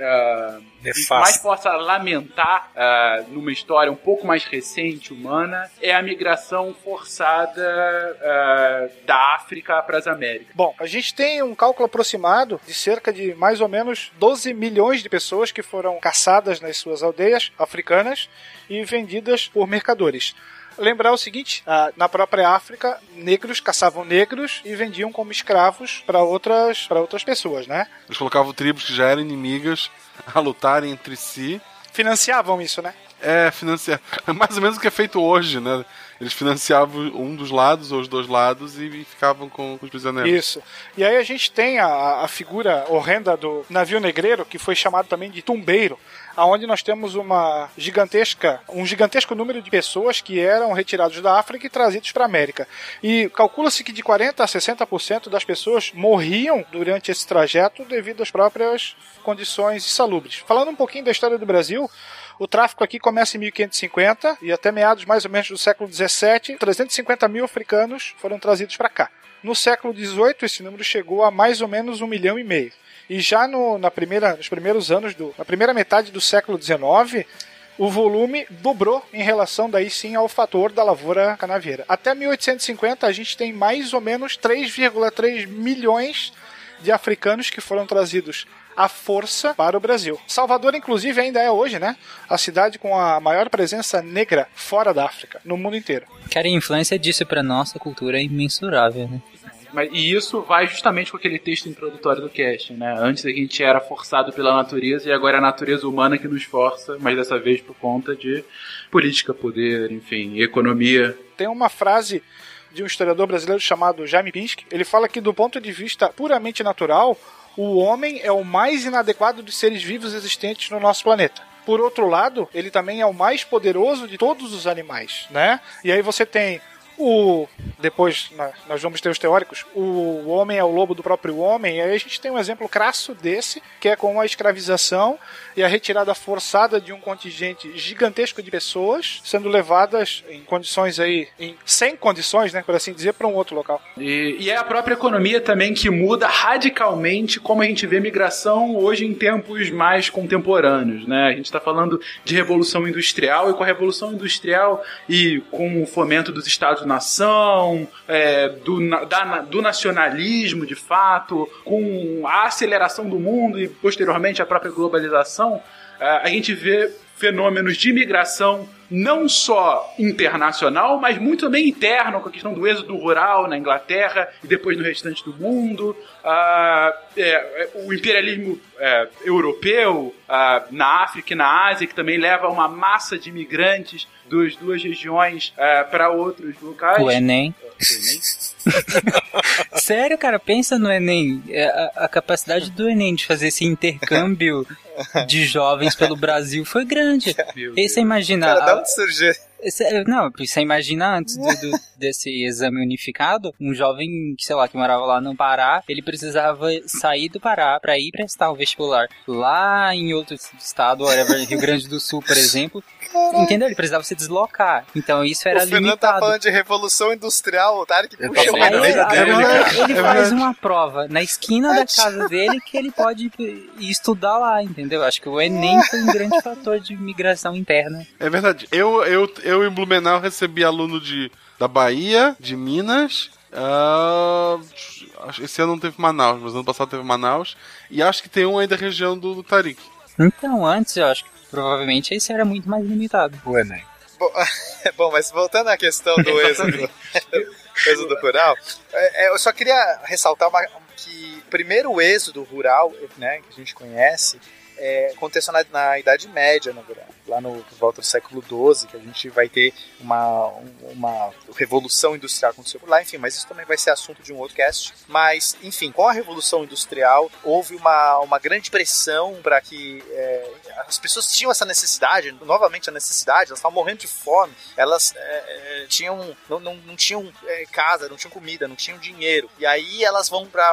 Nefasta. mais possa lamentar ah, numa história um pouco mais recente, humana, é a migração forçada ah, da África para as Américas. Bom, a gente tem um cálculo aproximado de cerca de mais ou menos 12 milhões de pessoas que foram caçadas nas suas aldeias africanas e vendidas por mercadores. Lembrar o seguinte: ah, na própria África, negros caçavam negros e vendiam como escravos para outras, para outras pessoas, né? Eles colocavam tribos que já eram inimigas a lutarem entre si. Financiavam isso, né? É, financiar. É mais ou menos o que é feito hoje, né? Eles financiavam um dos lados ou os dois lados e ficavam com os prisioneiros. Isso. E aí a gente tem a, a figura horrenda do navio negreiro, que foi chamado também de tumbeiro, aonde nós temos uma gigantesca, um gigantesco número de pessoas que eram retirados da África e trazidos para a América. E calcula-se que de 40 a 60% das pessoas morriam durante esse trajeto devido às próprias condições insalubres. Falando um pouquinho da história do Brasil, o tráfico aqui começa em 1550 e até meados mais ou menos do século 17, 350 mil africanos foram trazidos para cá. No século 18, esse número chegou a mais ou menos um milhão e meio. E já no, na primeira, nos primeiros anos, do, na primeira metade do século 19, o volume dobrou em relação daí sim ao fator da lavoura canavieira. Até 1850 a gente tem mais ou menos 3,3 milhões de africanos que foram trazidos à força para o Brasil. Salvador, inclusive, ainda é hoje, né? A cidade com a maior presença negra fora da África, no mundo inteiro. Cara, a influência disso pra nossa cultura é imensurável, né? Mas, e isso vai justamente com aquele texto introdutório do cast, né? Antes a gente era forçado pela natureza e agora é a natureza humana que nos força, mas dessa vez por conta de política, poder, enfim, economia. Tem uma frase de um historiador brasileiro chamado Jaime Pinsky. Ele fala que, do ponto de vista puramente natural, o homem é o mais inadequado dos seres vivos existentes no nosso planeta. Por outro lado, ele também é o mais poderoso de todos os animais, né? E aí você tem o depois na- nós vamos ter os teóricos. O homem é o lobo do próprio homem. E aí a gente tem um exemplo crasso desse que é com a escravização e a retirada forçada de um contingente gigantesco de pessoas sendo levadas em condições aí em sem condições né por assim dizer para um outro local. E, e é a própria economia também que muda radicalmente como a gente vê migração hoje em tempos mais contemporâneos, né? A gente está falando de revolução industrial e com a revolução industrial e com o fomento dos Estados Estado-nação, é, do, da- do nacionalismo de fato, com a aceleração do mundo e posteriormente a própria globalização, é, a gente vê fenômenos de imigração não só internacional, mas muito também interno, com a questão do êxodo rural na Inglaterra e depois no restante do mundo. Ah, é, é, o imperialismo é, europeu ah, na África e na Ásia, que também leva uma massa de imigrantes das duas regiões para outros locais. O Enem. O Enem? <laughs> Sério, cara, pensa no Enem. É, A, a capacidade do Enem de fazer esse intercâmbio de jovens pelo Brasil foi grande. E você imagina. Cara, onde surgiu? Cê- Não, você imagina antes do- do- <laughs> desse exame unificado, um jovem, sei lá, que morava lá no Pará, ele precisava sair do Pará pra ir prestar o vestibular lá em outro estado, whatever, Rio Grande do Sul, por <laughs> exemplo. Entendeu? Ele precisava se deslocar. Então isso era o Fernando tá falando de revolução industrial, o Tarek Eu puxa uma Aí, ele É faz uma prova na esquina da casa dele que ele pode ir estudar lá, entendeu? Acho que o Enem foi um grande fator de migração interna. É verdade. Eu, eu, eu em Blumenau recebi aluno de, da Bahia, de Minas. acho- esse ano não teve Manaus, mas ano passado teve Manaus. E acho que tem um aí da região do, do Tarik. Então, antes eu acho que provavelmente esse era muito mais limitado. O Enem. Bom, <laughs> bom, mas voltando à questão do êxodo, <laughs> êxodo rural, é, é, eu só queria ressaltar uma- que o primeiro êxodo rural né, que a gente conhece é, aconteceu na, na Idade Média, na verdade, lá no volta do século XII, que a gente vai ter uma, um- uma revolução industrial aconteceu por lá, enfim, mas isso também vai ser assunto de um outro cast. Mas, enfim, com a revolução industrial houve uma, uma grande pressão para que é, as pessoas tinham essa necessidade, novamente a necessidade, elas estavam morrendo de fome, elas é, é, tinham não, não, não tinham é, casa, não tinham comida, não tinham dinheiro. E aí elas vão para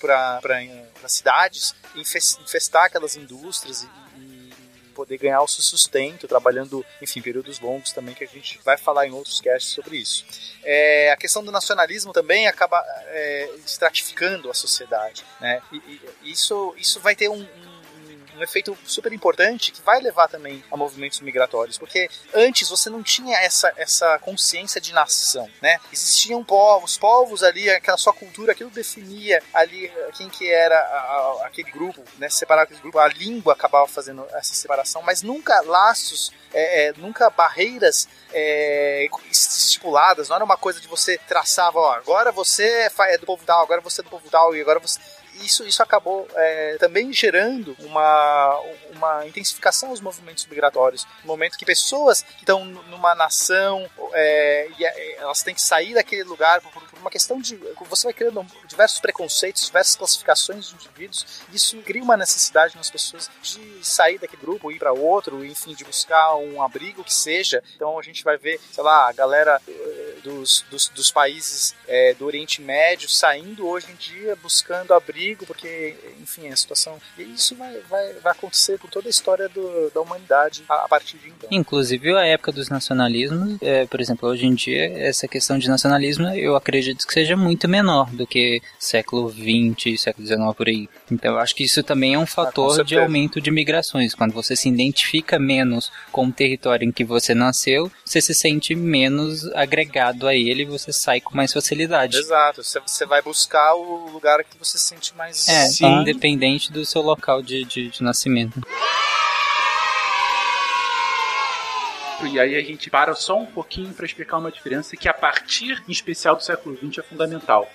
para cidades infes- infestar aquelas indústrias e poder ganhar o seu sustento, trabalhando, enfim, períodos longos também, que a gente vai falar em outros casts sobre isso. É, a questão do nacionalismo também acaba é, estratificando a sociedade, né? E, e isso, isso vai ter um, um- um efeito super importante que vai levar também a movimentos migratórios, porque antes você não tinha essa, essa consciência de nação, né? Existiam povos, povos ali, aquela sua cultura, aquilo definia ali eh, quem que era a- a- aquele grupo, né? Separar aquele grupo, a língua acabava fazendo essa separação, mas nunca laços, é, é, nunca barreiras é, estipuladas, não era uma coisa de você traçava, ó, agora você é do povo tal, agora você é do povo tal, e agora você isso, isso acabou é, também gerando uma, uma intensificação dos movimentos migratórios. No momento que pessoas que estão numa nação, é, é, elas têm que sair daquele lugar por uma questão de. Você vai criando diversos preconceitos, diversas classificações de indivíduos, e isso cria uma necessidade nas pessoas de sair daquele grupo, ir para outro, enfim, de buscar um abrigo que seja. Então a gente vai ver, sei lá, a galera eh, dos, dos, dos países eh, do Oriente Médio saindo hoje em dia buscando abrigo, porque, enfim, a situação. E isso vai, vai, vai acontecer por toda a história do, da humanidade a, a partir de então. Inclusive a época dos nacionalismos, é, por exemplo, hoje em dia, essa questão de nacionalismo eu acredito que seja muito menor do que século XX, século XIX por aí. Então eu acho que isso também é um fator de certeza. aumento de migrações. Quando você se identifica menos com o território em que você nasceu, você se sente menos agregado a ele e você sai com mais facilidade. Exato, você, você vai buscar o lugar que você se sente mais. É, Sim. independente do seu local de, de, de nascimento. E aí a gente para só um pouquinho para explicar uma diferença que a partir, em especial, do século XX é fundamental.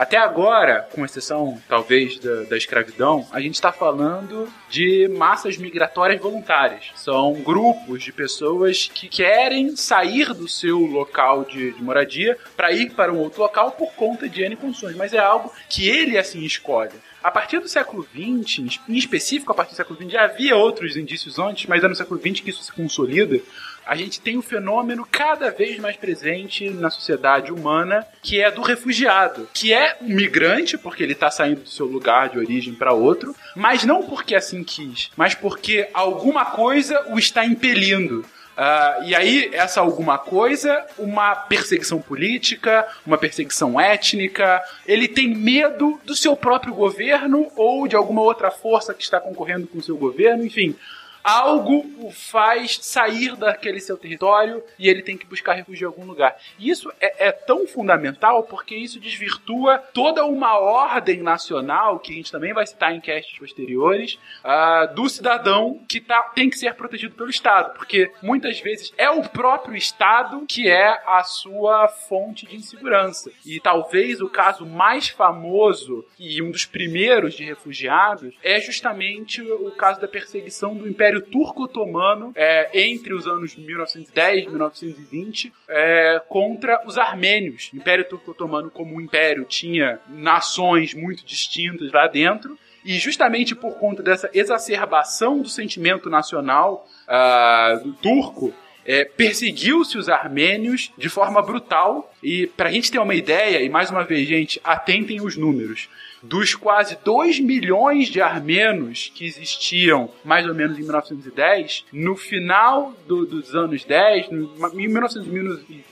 Até agora, com exceção talvez da, da escravidão, a gente está falando de massas migratórias voluntárias. São grupos de pessoas que querem sair do seu local de, de moradia para ir para um outro local por conta de N condições, mas é algo que ele assim escolhe. A partir do século XX, em específico a partir do século XX, já havia outros indícios antes, mas é no século XX que isso se consolida. A gente tem o fenômeno cada vez mais presente na sociedade humana, que é do refugiado, que é um migrante, porque ele está saindo do seu lugar de origem para outro, mas não porque assim quis, mas porque alguma coisa o está impelindo. Ah, e aí, essa alguma coisa, uma perseguição política, uma perseguição étnica, ele tem medo do seu próprio governo ou de alguma outra força que está concorrendo com o seu governo, enfim. Algo o faz sair daquele seu território e ele tem que buscar refúgio em algum lugar. Isso é, é tão fundamental porque isso desvirtua toda uma ordem nacional, que a gente também vai citar em castes posteriores, ah, do cidadão que tá, tem que ser protegido pelo Estado. Porque muitas vezes é o próprio Estado que é a sua fonte de insegurança. E talvez o caso mais famoso e um dos primeiros de refugiados é justamente o caso da perseguição do Império Turco-Otomano é, entre os anos 1910 e 1920 é, contra os armênios. O Império Turco-Otomano, como um império, tinha nações muito distintas lá dentro. E justamente por conta dessa exacerbação do sentimento nacional ah, do turco, é, perseguiu-se os armênios de forma brutal. E para a gente ter uma ideia, e mais uma vez, gente, atentem os números. Dos quase 2 milhões de armenos que existiam mais ou menos em 1910, no final do- dos anos 10, no, em 1900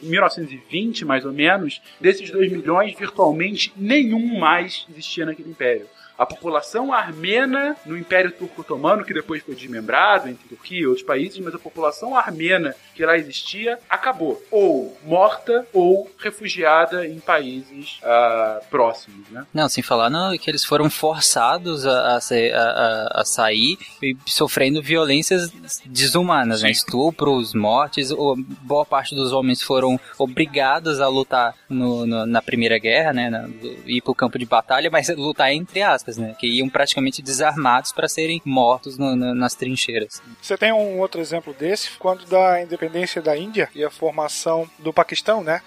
1920 mais ou menos, desses 2 milhões, virtualmente nenhum mais existia naquele império. A população armena no Império Turco-Otomano, que depois foi desmembrado entre Turquia e outros países, mas a população armena que lá existia acabou. Ou morta ou refugiada em países ah, próximos, né? Não, sem falar no, que eles foram forçados a, a, a- a- sair e sofrendo violências desumanas, né? Estupros, mortes. O, boa parte dos homens foram obrigados a lutar no- no- na Primeira Guerra, né? Na, ir pro campo de batalha, mas lutar entre aspas, né? Que iam praticamente desarmados para serem mortos no- no- nas trincheiras. Você tem um outro exemplo desse, quando da independência da Índia e a formação do Paquistão, né?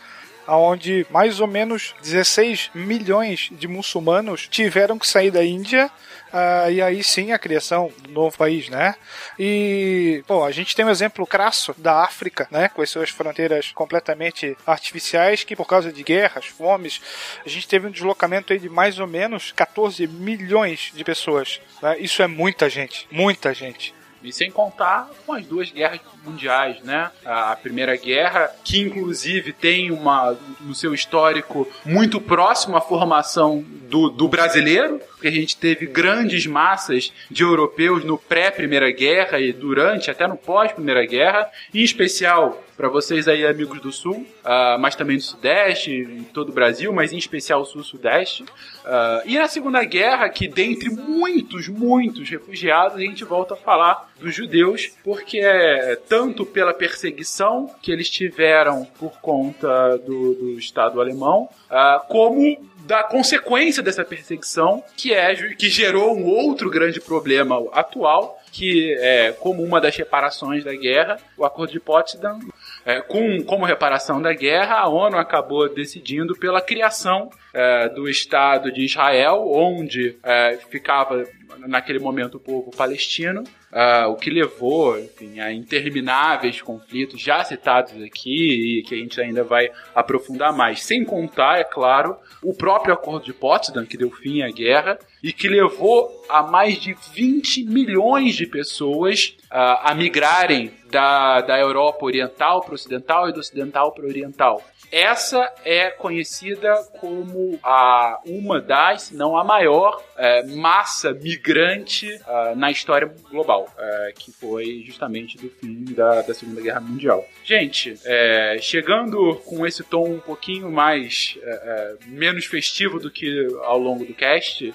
Onde mais ou menos 16 milhões de muçulmanos tiveram que sair da Índia ah, e aí sim a criação do novo país, né? E, pô, a gente tem um exemplo crasso da África, né? Com as suas fronteiras completamente artificiais, que por causa de guerras, fomes, a gente teve um deslocamento aí de mais ou menos 14 milhões de pessoas. Né? Isso é muita gente, muita gente. E sem contar com as duas guerras mundiais, né? A Primeira Guerra, que inclusive tem uma, no seu histórico muito próximo à formação do, do brasileiro, porque a gente teve grandes massas de europeus no pré-Primeira Guerra e durante, até no pós-Primeira Guerra, em especial para vocês aí, amigos do Sul, ah, mas também do Sudeste, em todo o Brasil, mas em especial Sul-Sudeste. Ah, e na Segunda Guerra, que dentre muitos, muitos refugiados, a gente volta a falar dos judeus, porque é tanto pela perseguição que eles tiveram por conta do, do Estado alemão, ah, como da consequência dessa perseguição, que é que gerou um outro grande problema atual, que é como uma das reparações da guerra, o Acordo de Potsdam, é, com, como reparação da guerra, a ONU acabou decidindo pela criação é, do Estado de Israel, onde é, ficava naquele momento o povo palestino, ah, o que levou enfim, a intermináveis conflitos já citados aqui e que a gente ainda vai aprofundar mais. Sem contar, é claro, o próprio Acordo de Potsdam, que deu fim à guerra e que levou a mais de 20 milhões de pessoas ah, a migrarem da, da Europa Oriental para Ocidental e do Ocidental para Oriental. Essa é conhecida como a uma das, se não a maior, eh, massa migrante ah, na história global, eh, que foi justamente do fim da, da Segunda Guerra Mundial. Gente, eh, chegando com esse tom um pouquinho mais eh, eh, menos festivo do que ao longo do cast,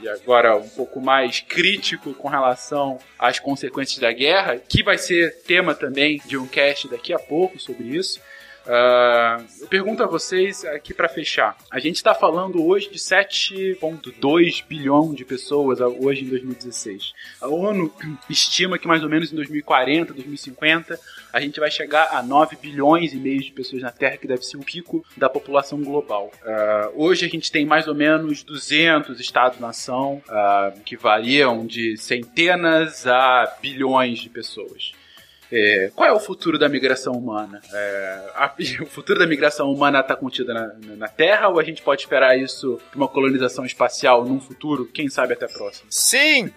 e agora um pouco mais crítico com relação às consequências da guerra, que vai ser tema também de um cast daqui a pouco sobre isso. Eu pergunto a vocês aqui para fechar. A gente está falando hoje de 7,2 bilhão de pessoas hoje em 2016. A ONU estima que mais ou menos em 2040, 2050, a gente vai chegar a 9 bilhões e meio de pessoas na Terra, que deve ser o pico da população global. Ah, hoje a gente tem mais ou menos 200 estados-nação, ah, que variam de centenas a bilhões de pessoas. É, qual é o futuro da migração humana? É, a- <laughs> o futuro da migração humana está contido na, na- na Terra ou a gente pode esperar isso uma colonização espacial num futuro, quem sabe até próximo? Sim!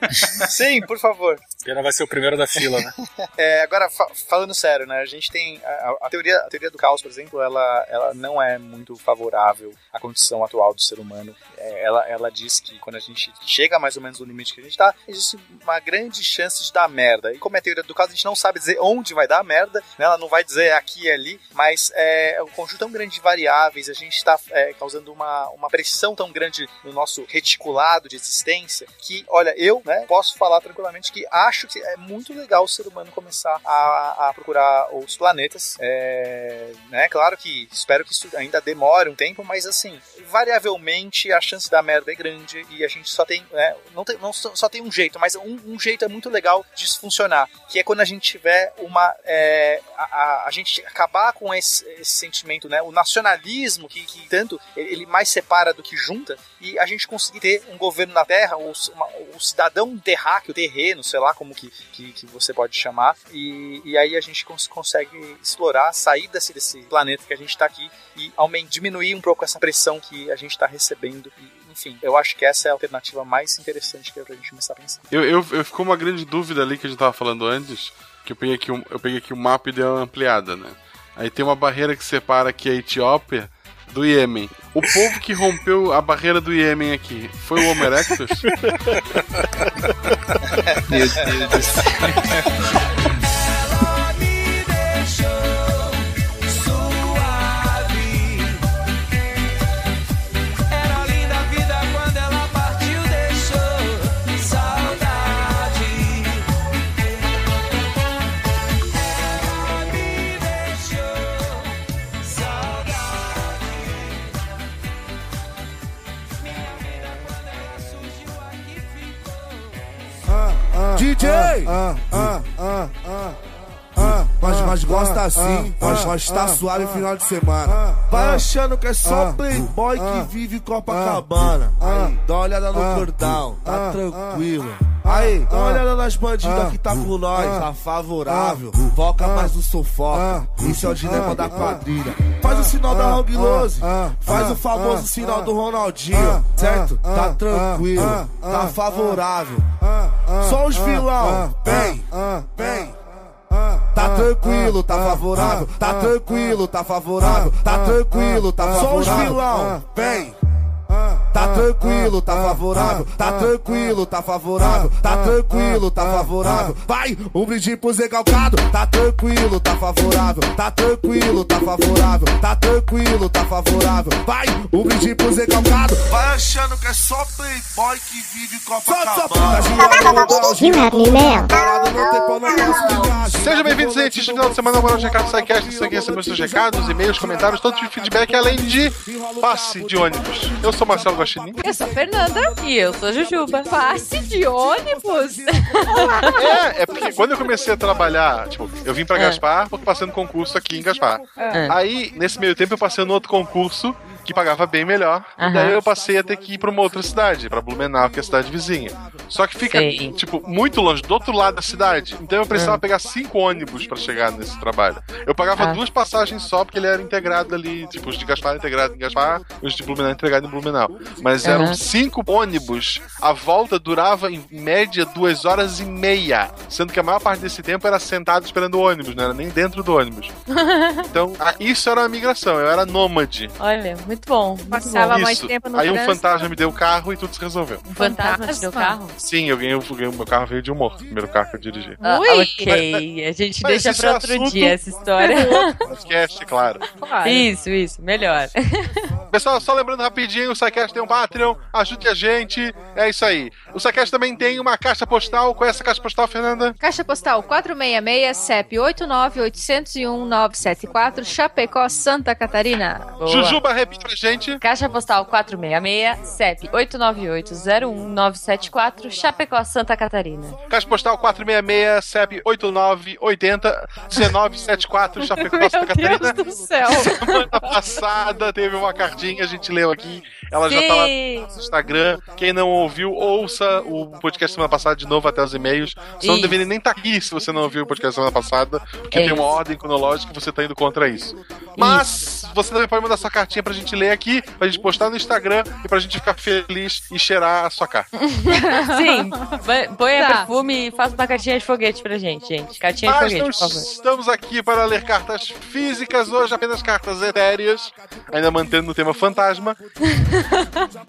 Sim, por favor. Pena vai ser o primeiro da fila, né? <laughs> É, agora, fa- falando sério, né? A gente tem. A, a teoria, a teoria do caos, por exemplo, ela, ela não é muito favorável à condição atual do ser humano. É, ela, ela diz que quando a gente chega mais ou menos no limite que a gente tá, existe uma grande chance de dar merda. E como é a teoria do caos, a gente não sabe dizer onde vai dar merda, né? Ela não vai dizer aqui e ali, mas é, é um conjunto tão grande de variáveis, a gente está causando uma, uma pressão tão grande no nosso reticulado de existência que, olha, eu né, posso falar tranquilamente que acho que é muito legal o ser humano começar a, a procurar outros planetas. É, né, claro que espero que isso ainda demore um tempo, mas assim, variavelmente a chance da merda é grande e a gente só tem, né, não, tem não só tem um jeito, mas um, um jeito é muito legal de funcionar, que é quando a gente tiver uma é, a, a, gente acabar com esse, esse sentimento, né, o nacionalismo que, que tanto ele mais separa do que junta e a gente conseguir ter um governo na Terra, o, uma- o cidadão terráqueo, terreno, sei lá como que, que, que você pode chamar, e, e aí a gente cons- consegue explorar, sair desse, desse planeta que a gente está aqui e aument, diminuir um pouco essa pressão que a gente está recebendo. E, enfim, eu acho que essa é a alternativa mais interessante que é pra gente começar a pensar. Eu, eu, eu ficou uma grande dúvida ali que a gente tava falando antes, que eu peguei aqui, eu peguei aqui o mapa e dei uma ampliada, né? Aí tem uma barreira que separa aqui a Etiópia do Iêmen. O povo que rompeu a barreira do Iêmen aqui foi o Homo erectus? <laughs> Meu Deus do céu. DJ! Ah, ah, ah, ah, ah, mas, mas gosta assim, mas, mas tá suave final de semana. Vai achando que é só playboy que vive Copacabana. Aí, dá uma olhada no cordão, tá tranquilo. Aí, dá uma olhada nas bandidas que tá com nós, tá favorável. Foca mais no sufoca, isso é o dilema da quadrilha. Faz o sinal da Hong Lose, faz o famoso sinal do Ronaldinho, certo? Tá tranquilo, tá favorável. Só os vilão, vem, vem. Tá tranquilo, tá favorável. Tá tranquilo, tá favorável. Tá tranquilo, tá favorável. Só os vilão, vem. Tá tranquilo, tá favorável. Tá tranquilo, tá favorável. Tá tranquilo, tá favorável. Vai, um brinde pro Zé Galgado. Tá tranquilo, tá favorável. Tá tranquilo, tá favorável. Tá tranquilo, tá favorável. Vai, um brinde pro Zé Galgado. Vai achando que é só playboy que vive Copacabana. Sejam bem-vindos, gente. Este final de semana, agora o Recado Sidecast. Isso aqui recebemos seus recados, e-mails, comentários, todo tipo de feedback, além de passe de ônibus. Eu sou Marcelo Guaxinim. Eu sou a Fernanda e eu sou a Jujuba. Passe de ônibus? É, é porque quando eu comecei a trabalhar, tipo, eu vim pra É. Gaspar porque passei no concurso aqui em Gaspar. É. Aí, nesse meio tempo, eu passei no outro concurso que pagava bem melhor. E Aham. daí eu passei a ter que ir pra uma outra cidade, pra Blumenau, que é a cidade vizinha. Só que fica, Sei. tipo, muito longe, do outro lado da cidade. Então eu precisava Ah. pegar cinco ônibus pra chegar nesse trabalho. Eu pagava Ah. duas passagens só, porque ele era integrado ali, tipo, os de Gaspar integrado em Gaspar, os de Blumenau integrado em Blumenau. Mas eram cinco ônibus. A volta durava, em média, duas horas e meia. Sendo que a maior parte desse tempo era sentado esperando o ônibus, não era nem dentro do ônibus. <laughs> Então, isso era uma migração, eu era nômade. Olha, muito bom. Muito Passava bom. mais Isso. tempo no Aí um trânsito. fantasma me deu o carro e tudo se resolveu. Um fantasma te deu carro? Sim, eu ganhei, eu ganhei o meu carro veio de um morto, o primeiro carro que eu dirigi. Ah, ok, a gente Mas deixa pra outro assunto- dia essa história. <laughs> Podcast, claro. Claro. Isso, isso, melhor. <laughs> Pessoal, só lembrando rapidinho, o SciCast tem um Patreon, ajude a gente, é isso aí. O SciCast também tem uma caixa postal, qual é essa caixa postal, Fernanda? Caixa postal 466, CEP 89801-974, Chapecó, Santa Catarina. Boa. Jujuba, repita pra gente. Caixa postal 466, CEP 898-01974, Chapecó, Santa Catarina. Caixa postal 466, CEP 8980 1974, Chapecó, <laughs> Santa Meu Catarina. Deus do céu. <laughs> Semana passada teve uma cartinha cartinha, a gente leu aqui. Ela já tá lá Sim. no nosso Instagram. Quem não ouviu, ouça o podcast semana passada de novo até os e-mails. Você não Isso. deveria nem estar aqui se você não ouviu o podcast semana passada, porque É tem uma isso. ordem cronológica e você tá indo contra isso. Mas você também pode mandar sua cartinha pra gente ler aqui, pra gente postar no Instagram e pra gente ficar feliz e cheirar a sua carta. <laughs> Sim. Põe Tá. perfume e faça uma cartinha de foguete pra gente, gente. Cartinha de Mas foguete, não por favor. estamos aqui para ler cartas físicas hoje, apenas cartas etéreas, ainda mantendo o tema fantasma.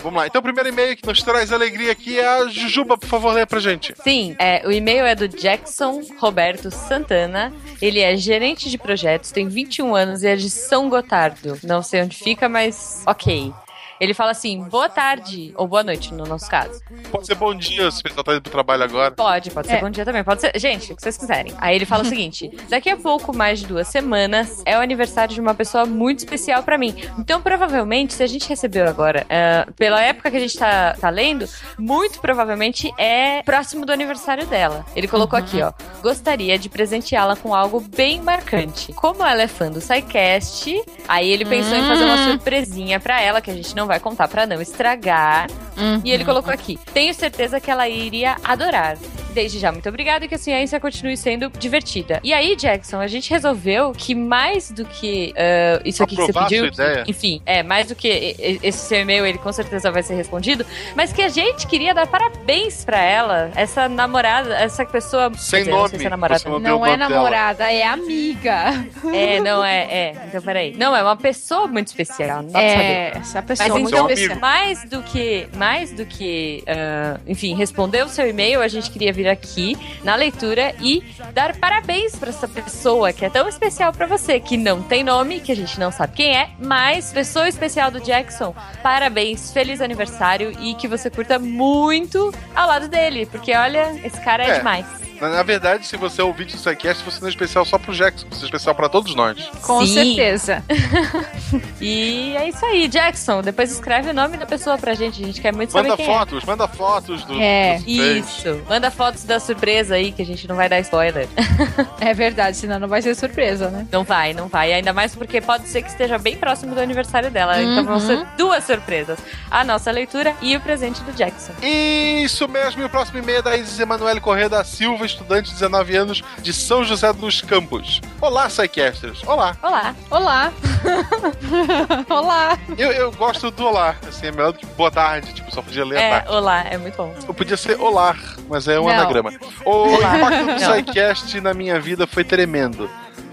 Vamos lá. Então, o primeiro e-mail que nos traz alegria aqui é a Jujuba, por favor, lê pra gente. Sim, é, o e-mail é do Jackson Roberto Santana. Ele é gerente de projetos, tem 21 anos e é de São Gotardo. Não sei onde fica, mas ok. Ele fala assim, boa tarde, ou boa noite, no nosso caso. Pode ser bom dia se o pessoal tá indo pro trabalho agora. Pode, pode ser É. bom dia também. Pode ser. Gente, o que vocês quiserem. Aí ele fala o <laughs> seguinte: daqui a pouco, mais de duas semanas, é o aniversário de uma pessoa muito especial pra mim. Então, provavelmente, se a gente recebeu agora, eh, pela época que a gente tá, tá lendo, muito provavelmente é próximo do aniversário dela. Ele colocou aqui, ó. Gostaria de presenteá-la com algo bem marcante. Como ela é fã do SciCast, aí ele pensou em fazer uma Hum. surpresinha pra ela, que a gente não vai contar pra não estragar. Uhum. E ele colocou aqui: Tenho certeza que ela iria adorar. Desde já, muito obrigada e que a ciência continue sendo divertida. E aí, Jackson, a gente resolveu que mais do que ah, isso aqui que você pediu, sua ideia. enfim, é mais do que esse seu e-mail, ele com certeza vai ser respondido, mas que a gente queria dar parabéns pra ela, essa namorada, essa pessoa. Sem dizer, não sei nome, se é namorada. não Não é namorada, é amiga. É, não é, é. Então, peraí. Não, é uma pessoa muito especial. Não dá pra saber. É, essa pessoa Mas muito então, especial. mais do que, mais do que, ah, enfim, responder o seu e-mail, a gente queria vir aqui na leitura e dar parabéns pra essa pessoa que é tão especial pra você, que não tem nome, que a gente não sabe quem é, mas pessoa especial do Jackson, parabéns, feliz aniversário e que você curta muito ao lado dele, porque olha, esse cara é, É. demais. Na, na verdade, se você ouvir do SciCast, você não é especial só pro Jackson, você é especial pra todos nós. Com Sim. certeza. <laughs> <laughs> E é isso aí, Jackson. Depois escreve o nome da pessoa pra gente, a gente quer muito saber Manda é. fotos, manda fotos do. É. Isso. Manda fotos da surpresa aí, que a gente não vai dar spoiler. <laughs> É verdade, senão não vai ser surpresa, né? Não vai, não vai. Ainda mais porque pode ser que esteja bem próximo do aniversário dela. Então vão Uhum. ser duas surpresas. A nossa leitura e o presente do Jackson. Isso mesmo, e o próximo e-mail é da Isis Emanuele Corrêa da Silva, estudante de 19 anos de São José dos Campos. Olá, Psycasters. Olá. Olá. Olá. <laughs> Olá. Eu, eu gosto do olá, assim, é melhor do que boa tarde, tipo, só podia ler a É, tarde. olá, é muito bom. Eu podia ser olá, mas é um Não. anagrama. O <laughs> Olá. impacto do Não. SciCast na minha vida foi tremendo.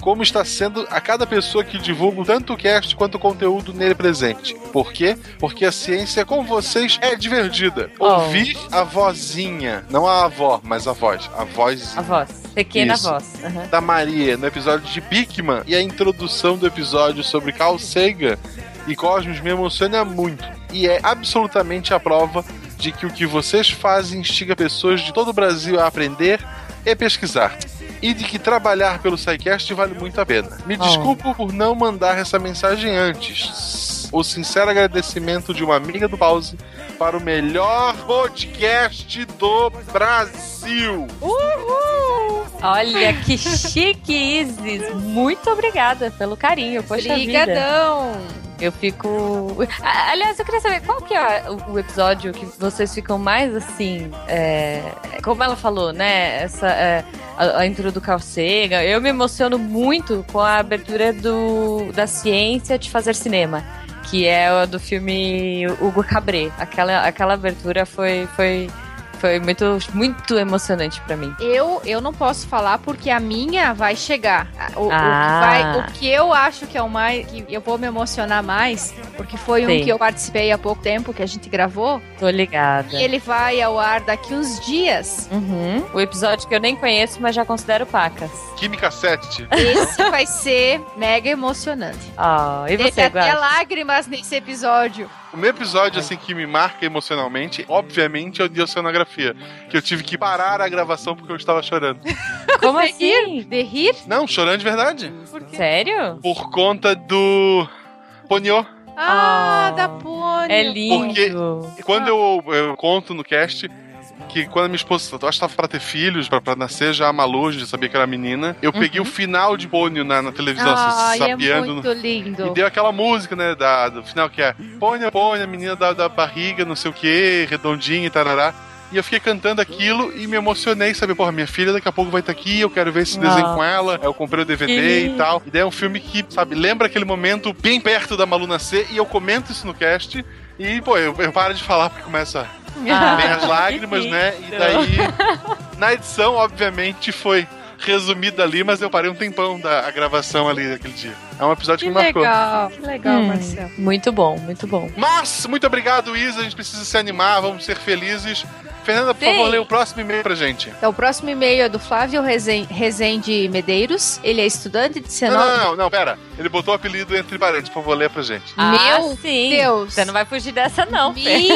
Como está sendo a cada pessoa que divulga tanto o cast quanto o conteúdo nele presente. Por quê? Porque a ciência com vocês é divertida. Oh. Ouvir a vozinha, não a avó, mas a voz. A voz A voz. Pequena Isso. voz. Aham. da Maria no episódio de Bigman e a introdução do episódio sobre Carl Sagan e Cosmos me emociona muito. E é absolutamente a prova de que o que vocês fazem instiga pessoas de todo o Brasil a aprender e pesquisar. E de que trabalhar pelo SciCast vale muito a pena. Me Oh. desculpo por não mandar essa mensagem antes. O sincero agradecimento de uma amiga do Pause para o melhor podcast do Brasil. Olha que chique, Isis. Muito obrigada pelo carinho. Poxa vida. Obrigadão. Eu fico. Aliás, eu queria saber qual que é o episódio que vocês ficam mais assim. é, Como ela falou, né? Essa. é, A, a intro do Carl Sagan. Eu me emociono muito com a abertura do, da ciência de fazer cinema. Que é o do filme Hugo Cabré. Aquela, aquela abertura foi, foi, foi muito, muito emocionante pra mim. Eu, eu não posso falar porque a minha vai chegar. O, o que Ah. vai- o que eu acho que é o mais. que eu vou me emocionar mais, porque foi um Sim. que eu participei há pouco tempo, que a gente gravou. Tô ligada. E ele vai ao ar daqui uns dias. Uhum. O episódio que eu nem conheço, mas já considero pacas. Química 7. Esse vai ser mega emocionante. Ah, e Teve você, até Guax? lágrimas nesse episódio. O meu episódio, assim, que me marca emocionalmente, obviamente, é o de oceanografia. Que eu tive que parar a gravação porque eu estava chorando. <laughs> Como assim? De rir? Não, chorando de verdade. Sério? Por conta do. Ponyo. Ah, Ah, da Pônio. É lindo. Porque quando eu, eu conto no cast, que quando a minha esposa, eu acho que tava pra ter filhos, pra, pra nascer já a Malu, já sabia que era menina. Eu peguei o final de Pônio na, na televisão, Ai, é sabiando. muito lindo. E deu aquela música, né, da, do final que é Pônia, Pônia, menina da, da barriga, não sei o que, redondinha e tarará. E eu fiquei cantando aquilo e me emocionei, sabe? Porra, minha filha daqui a pouco vai estar aqui, eu quero ver esse desenho Ah. com ela. Eu comprei o DVD Que e tal. E daí é um filme que, sabe, lembra aquele momento bem perto da Malu nascer e eu comento isso no cast. E, pô, eu, eu paro de falar porque começa Ah, vem as lágrimas, <laughs> né? E daí, na edição, obviamente, foi resumida ali, mas eu parei um tempão da a gravação ali daquele dia. É um episódio que, Que me marcou. legal, que legal, Hum, Marcelo. Muito bom, muito bom. Mas, muito obrigado, Isa. A gente precisa se animar, vamos ser felizes. Fernanda, por favor, lê o próximo e-mail pra gente. Então, o próximo e-mail é do Flávio Rezende Medeiros. Ele é estudante de Não, 19... não, não, não, pera. Ele botou o apelido entre parênteses, por favor, lê pra gente. Ah, Meu sim. Deus. Você não vai fugir dessa, não. Mi...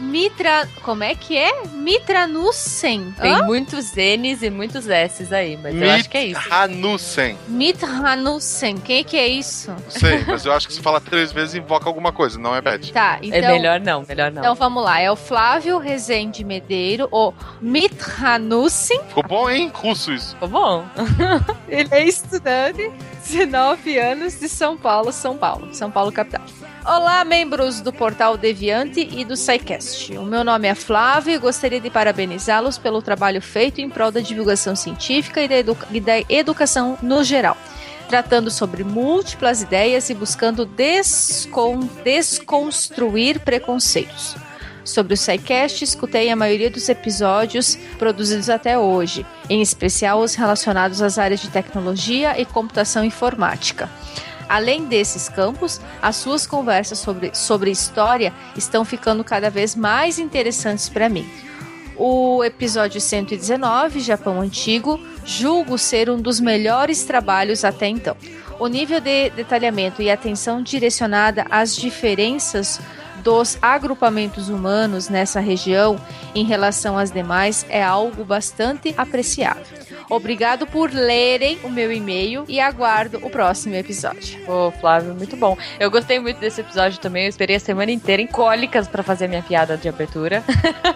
Mitra... Como é que é? Mitranussen. Tem Hã? muitos N's e muitos S's aí, mas eu acho que é isso. Hanussen. Mitranussen. Quem que é isso? Sei, mas eu acho que se falar três vezes invoca alguma coisa, não é Beth. Tá, então... É melhor não, melhor não. Então vamos lá, é o Flávio Rezende O Mitranussen. Ficou bom, hein? Russo isso. Ficou bom. <laughs> Ele é estudante, 19 anos, de São Paulo, São Paulo, São Paulo capital. Olá, membros do Portal Deviante e do SciCast. O meu nome é Flávio e gostaria de parabenizá-los pelo trabalho feito em prol da divulgação científica e da, educa- e da educação no geral, tratando sobre múltiplas ideias e buscando descon- desconstruir preconceitos. Sobre o SciCast, escutei a maioria dos episódios produzidos até hoje, em especial os relacionados às áreas de tecnologia e computação informática. Além desses campos, as suas conversas sobre, sobre história estão ficando cada vez mais interessantes para mim. O episódio 119, Japão Antigo, julgo ser um dos melhores trabalhos até então. O nível de detalhamento e atenção direcionada às diferenças dos agrupamentos humanos nessa região em relação às demais é algo bastante apreciável. Obrigado por lerem o meu e-mail e aguardo o próximo episódio. Ô, Flávio, muito bom. Eu gostei muito desse episódio também. Eu esperei a semana inteira em cólicas pra fazer minha piada de abertura. <laughs>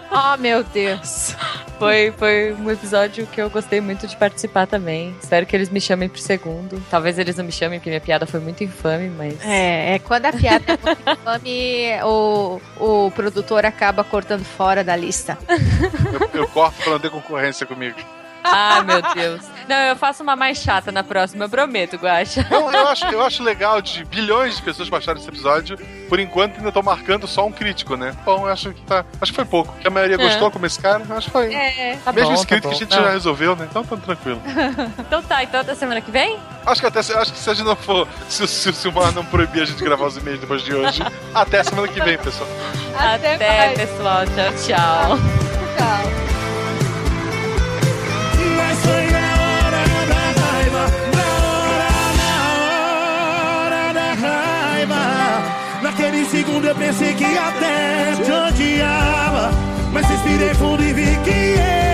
Oh, meu Deus. Foi, foi um episódio que eu gostei muito de participar também. Espero que eles me chamem pro segundo. Talvez eles não me chamem, porque minha piada foi muito infame, mas. É, é quando a piada é muito <laughs> infame, o, o produtor acaba cortando fora da lista. Eu, eu corto pra não ter concorrência comigo. Ah, meu Deus. Não, eu faço uma mais chata na próxima, eu prometo, Guaxa. Eu, eu acho, eu acho legal de bilhões de pessoas baixaram esse episódio. Por enquanto, ainda tô marcando só um crítico, né? Bom, eu acho que tá. Acho que foi pouco. Que a maioria É. gostou como esse cara. Acho que foi. É, Tá Mesmo bom, inscrito tá que a gente Não. já resolveu, né? Então tá tranquilo. <laughs> Então tá, então até semana que vem? Acho que até acho que se a gente não for. Se, o- se o Silmar não proibir a gente gravar os e-mails depois de hoje, <laughs> até semana que vem, pessoal. Até, Até, pessoal. Tchau, tchau. Tchau. Segundo eu pensei que até te odiava. Mas respirei fundo e vi que eu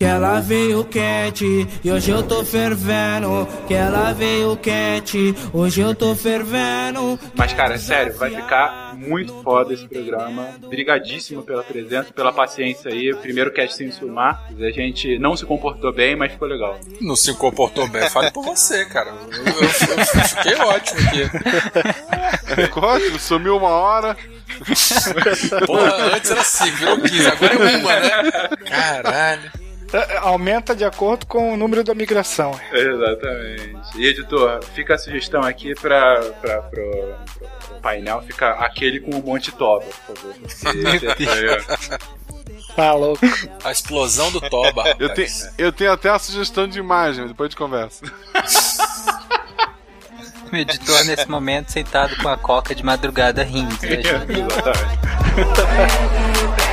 Que ela veio quente e hoje eu tô fervendo. Que ela veio quente, hoje eu tô fervendo. Mas, cara, sério, vai ficar muito foda esse programa. Brigadíssimo pela presença, pela paciência aí. Primeiro cast sem filmar. A gente não se comportou bem, mas ficou legal. Não se comportou bem. Fale por você, cara. Eu, eu- eu fiquei ótimo aqui. Ficou ótimo, sumiu uma hora. Porra, antes era 5, virou 15, agora é uma, né? Caralho. É, Aumenta de acordo com o número da migração. Exatamente. E editor, fica a sugestão aqui pra, pra, pro, pro painel, fica aquele com o Monte Toba, por favor. <laughs> Tá louco. A explosão do Toba, <laughs> rapaz. Eu tenho, eu tenho até a sugestão de imagem, depois a gente conversa. <laughs> O editor, nesse momento, sentado com a coca de madrugada rindo. né? Exatamente.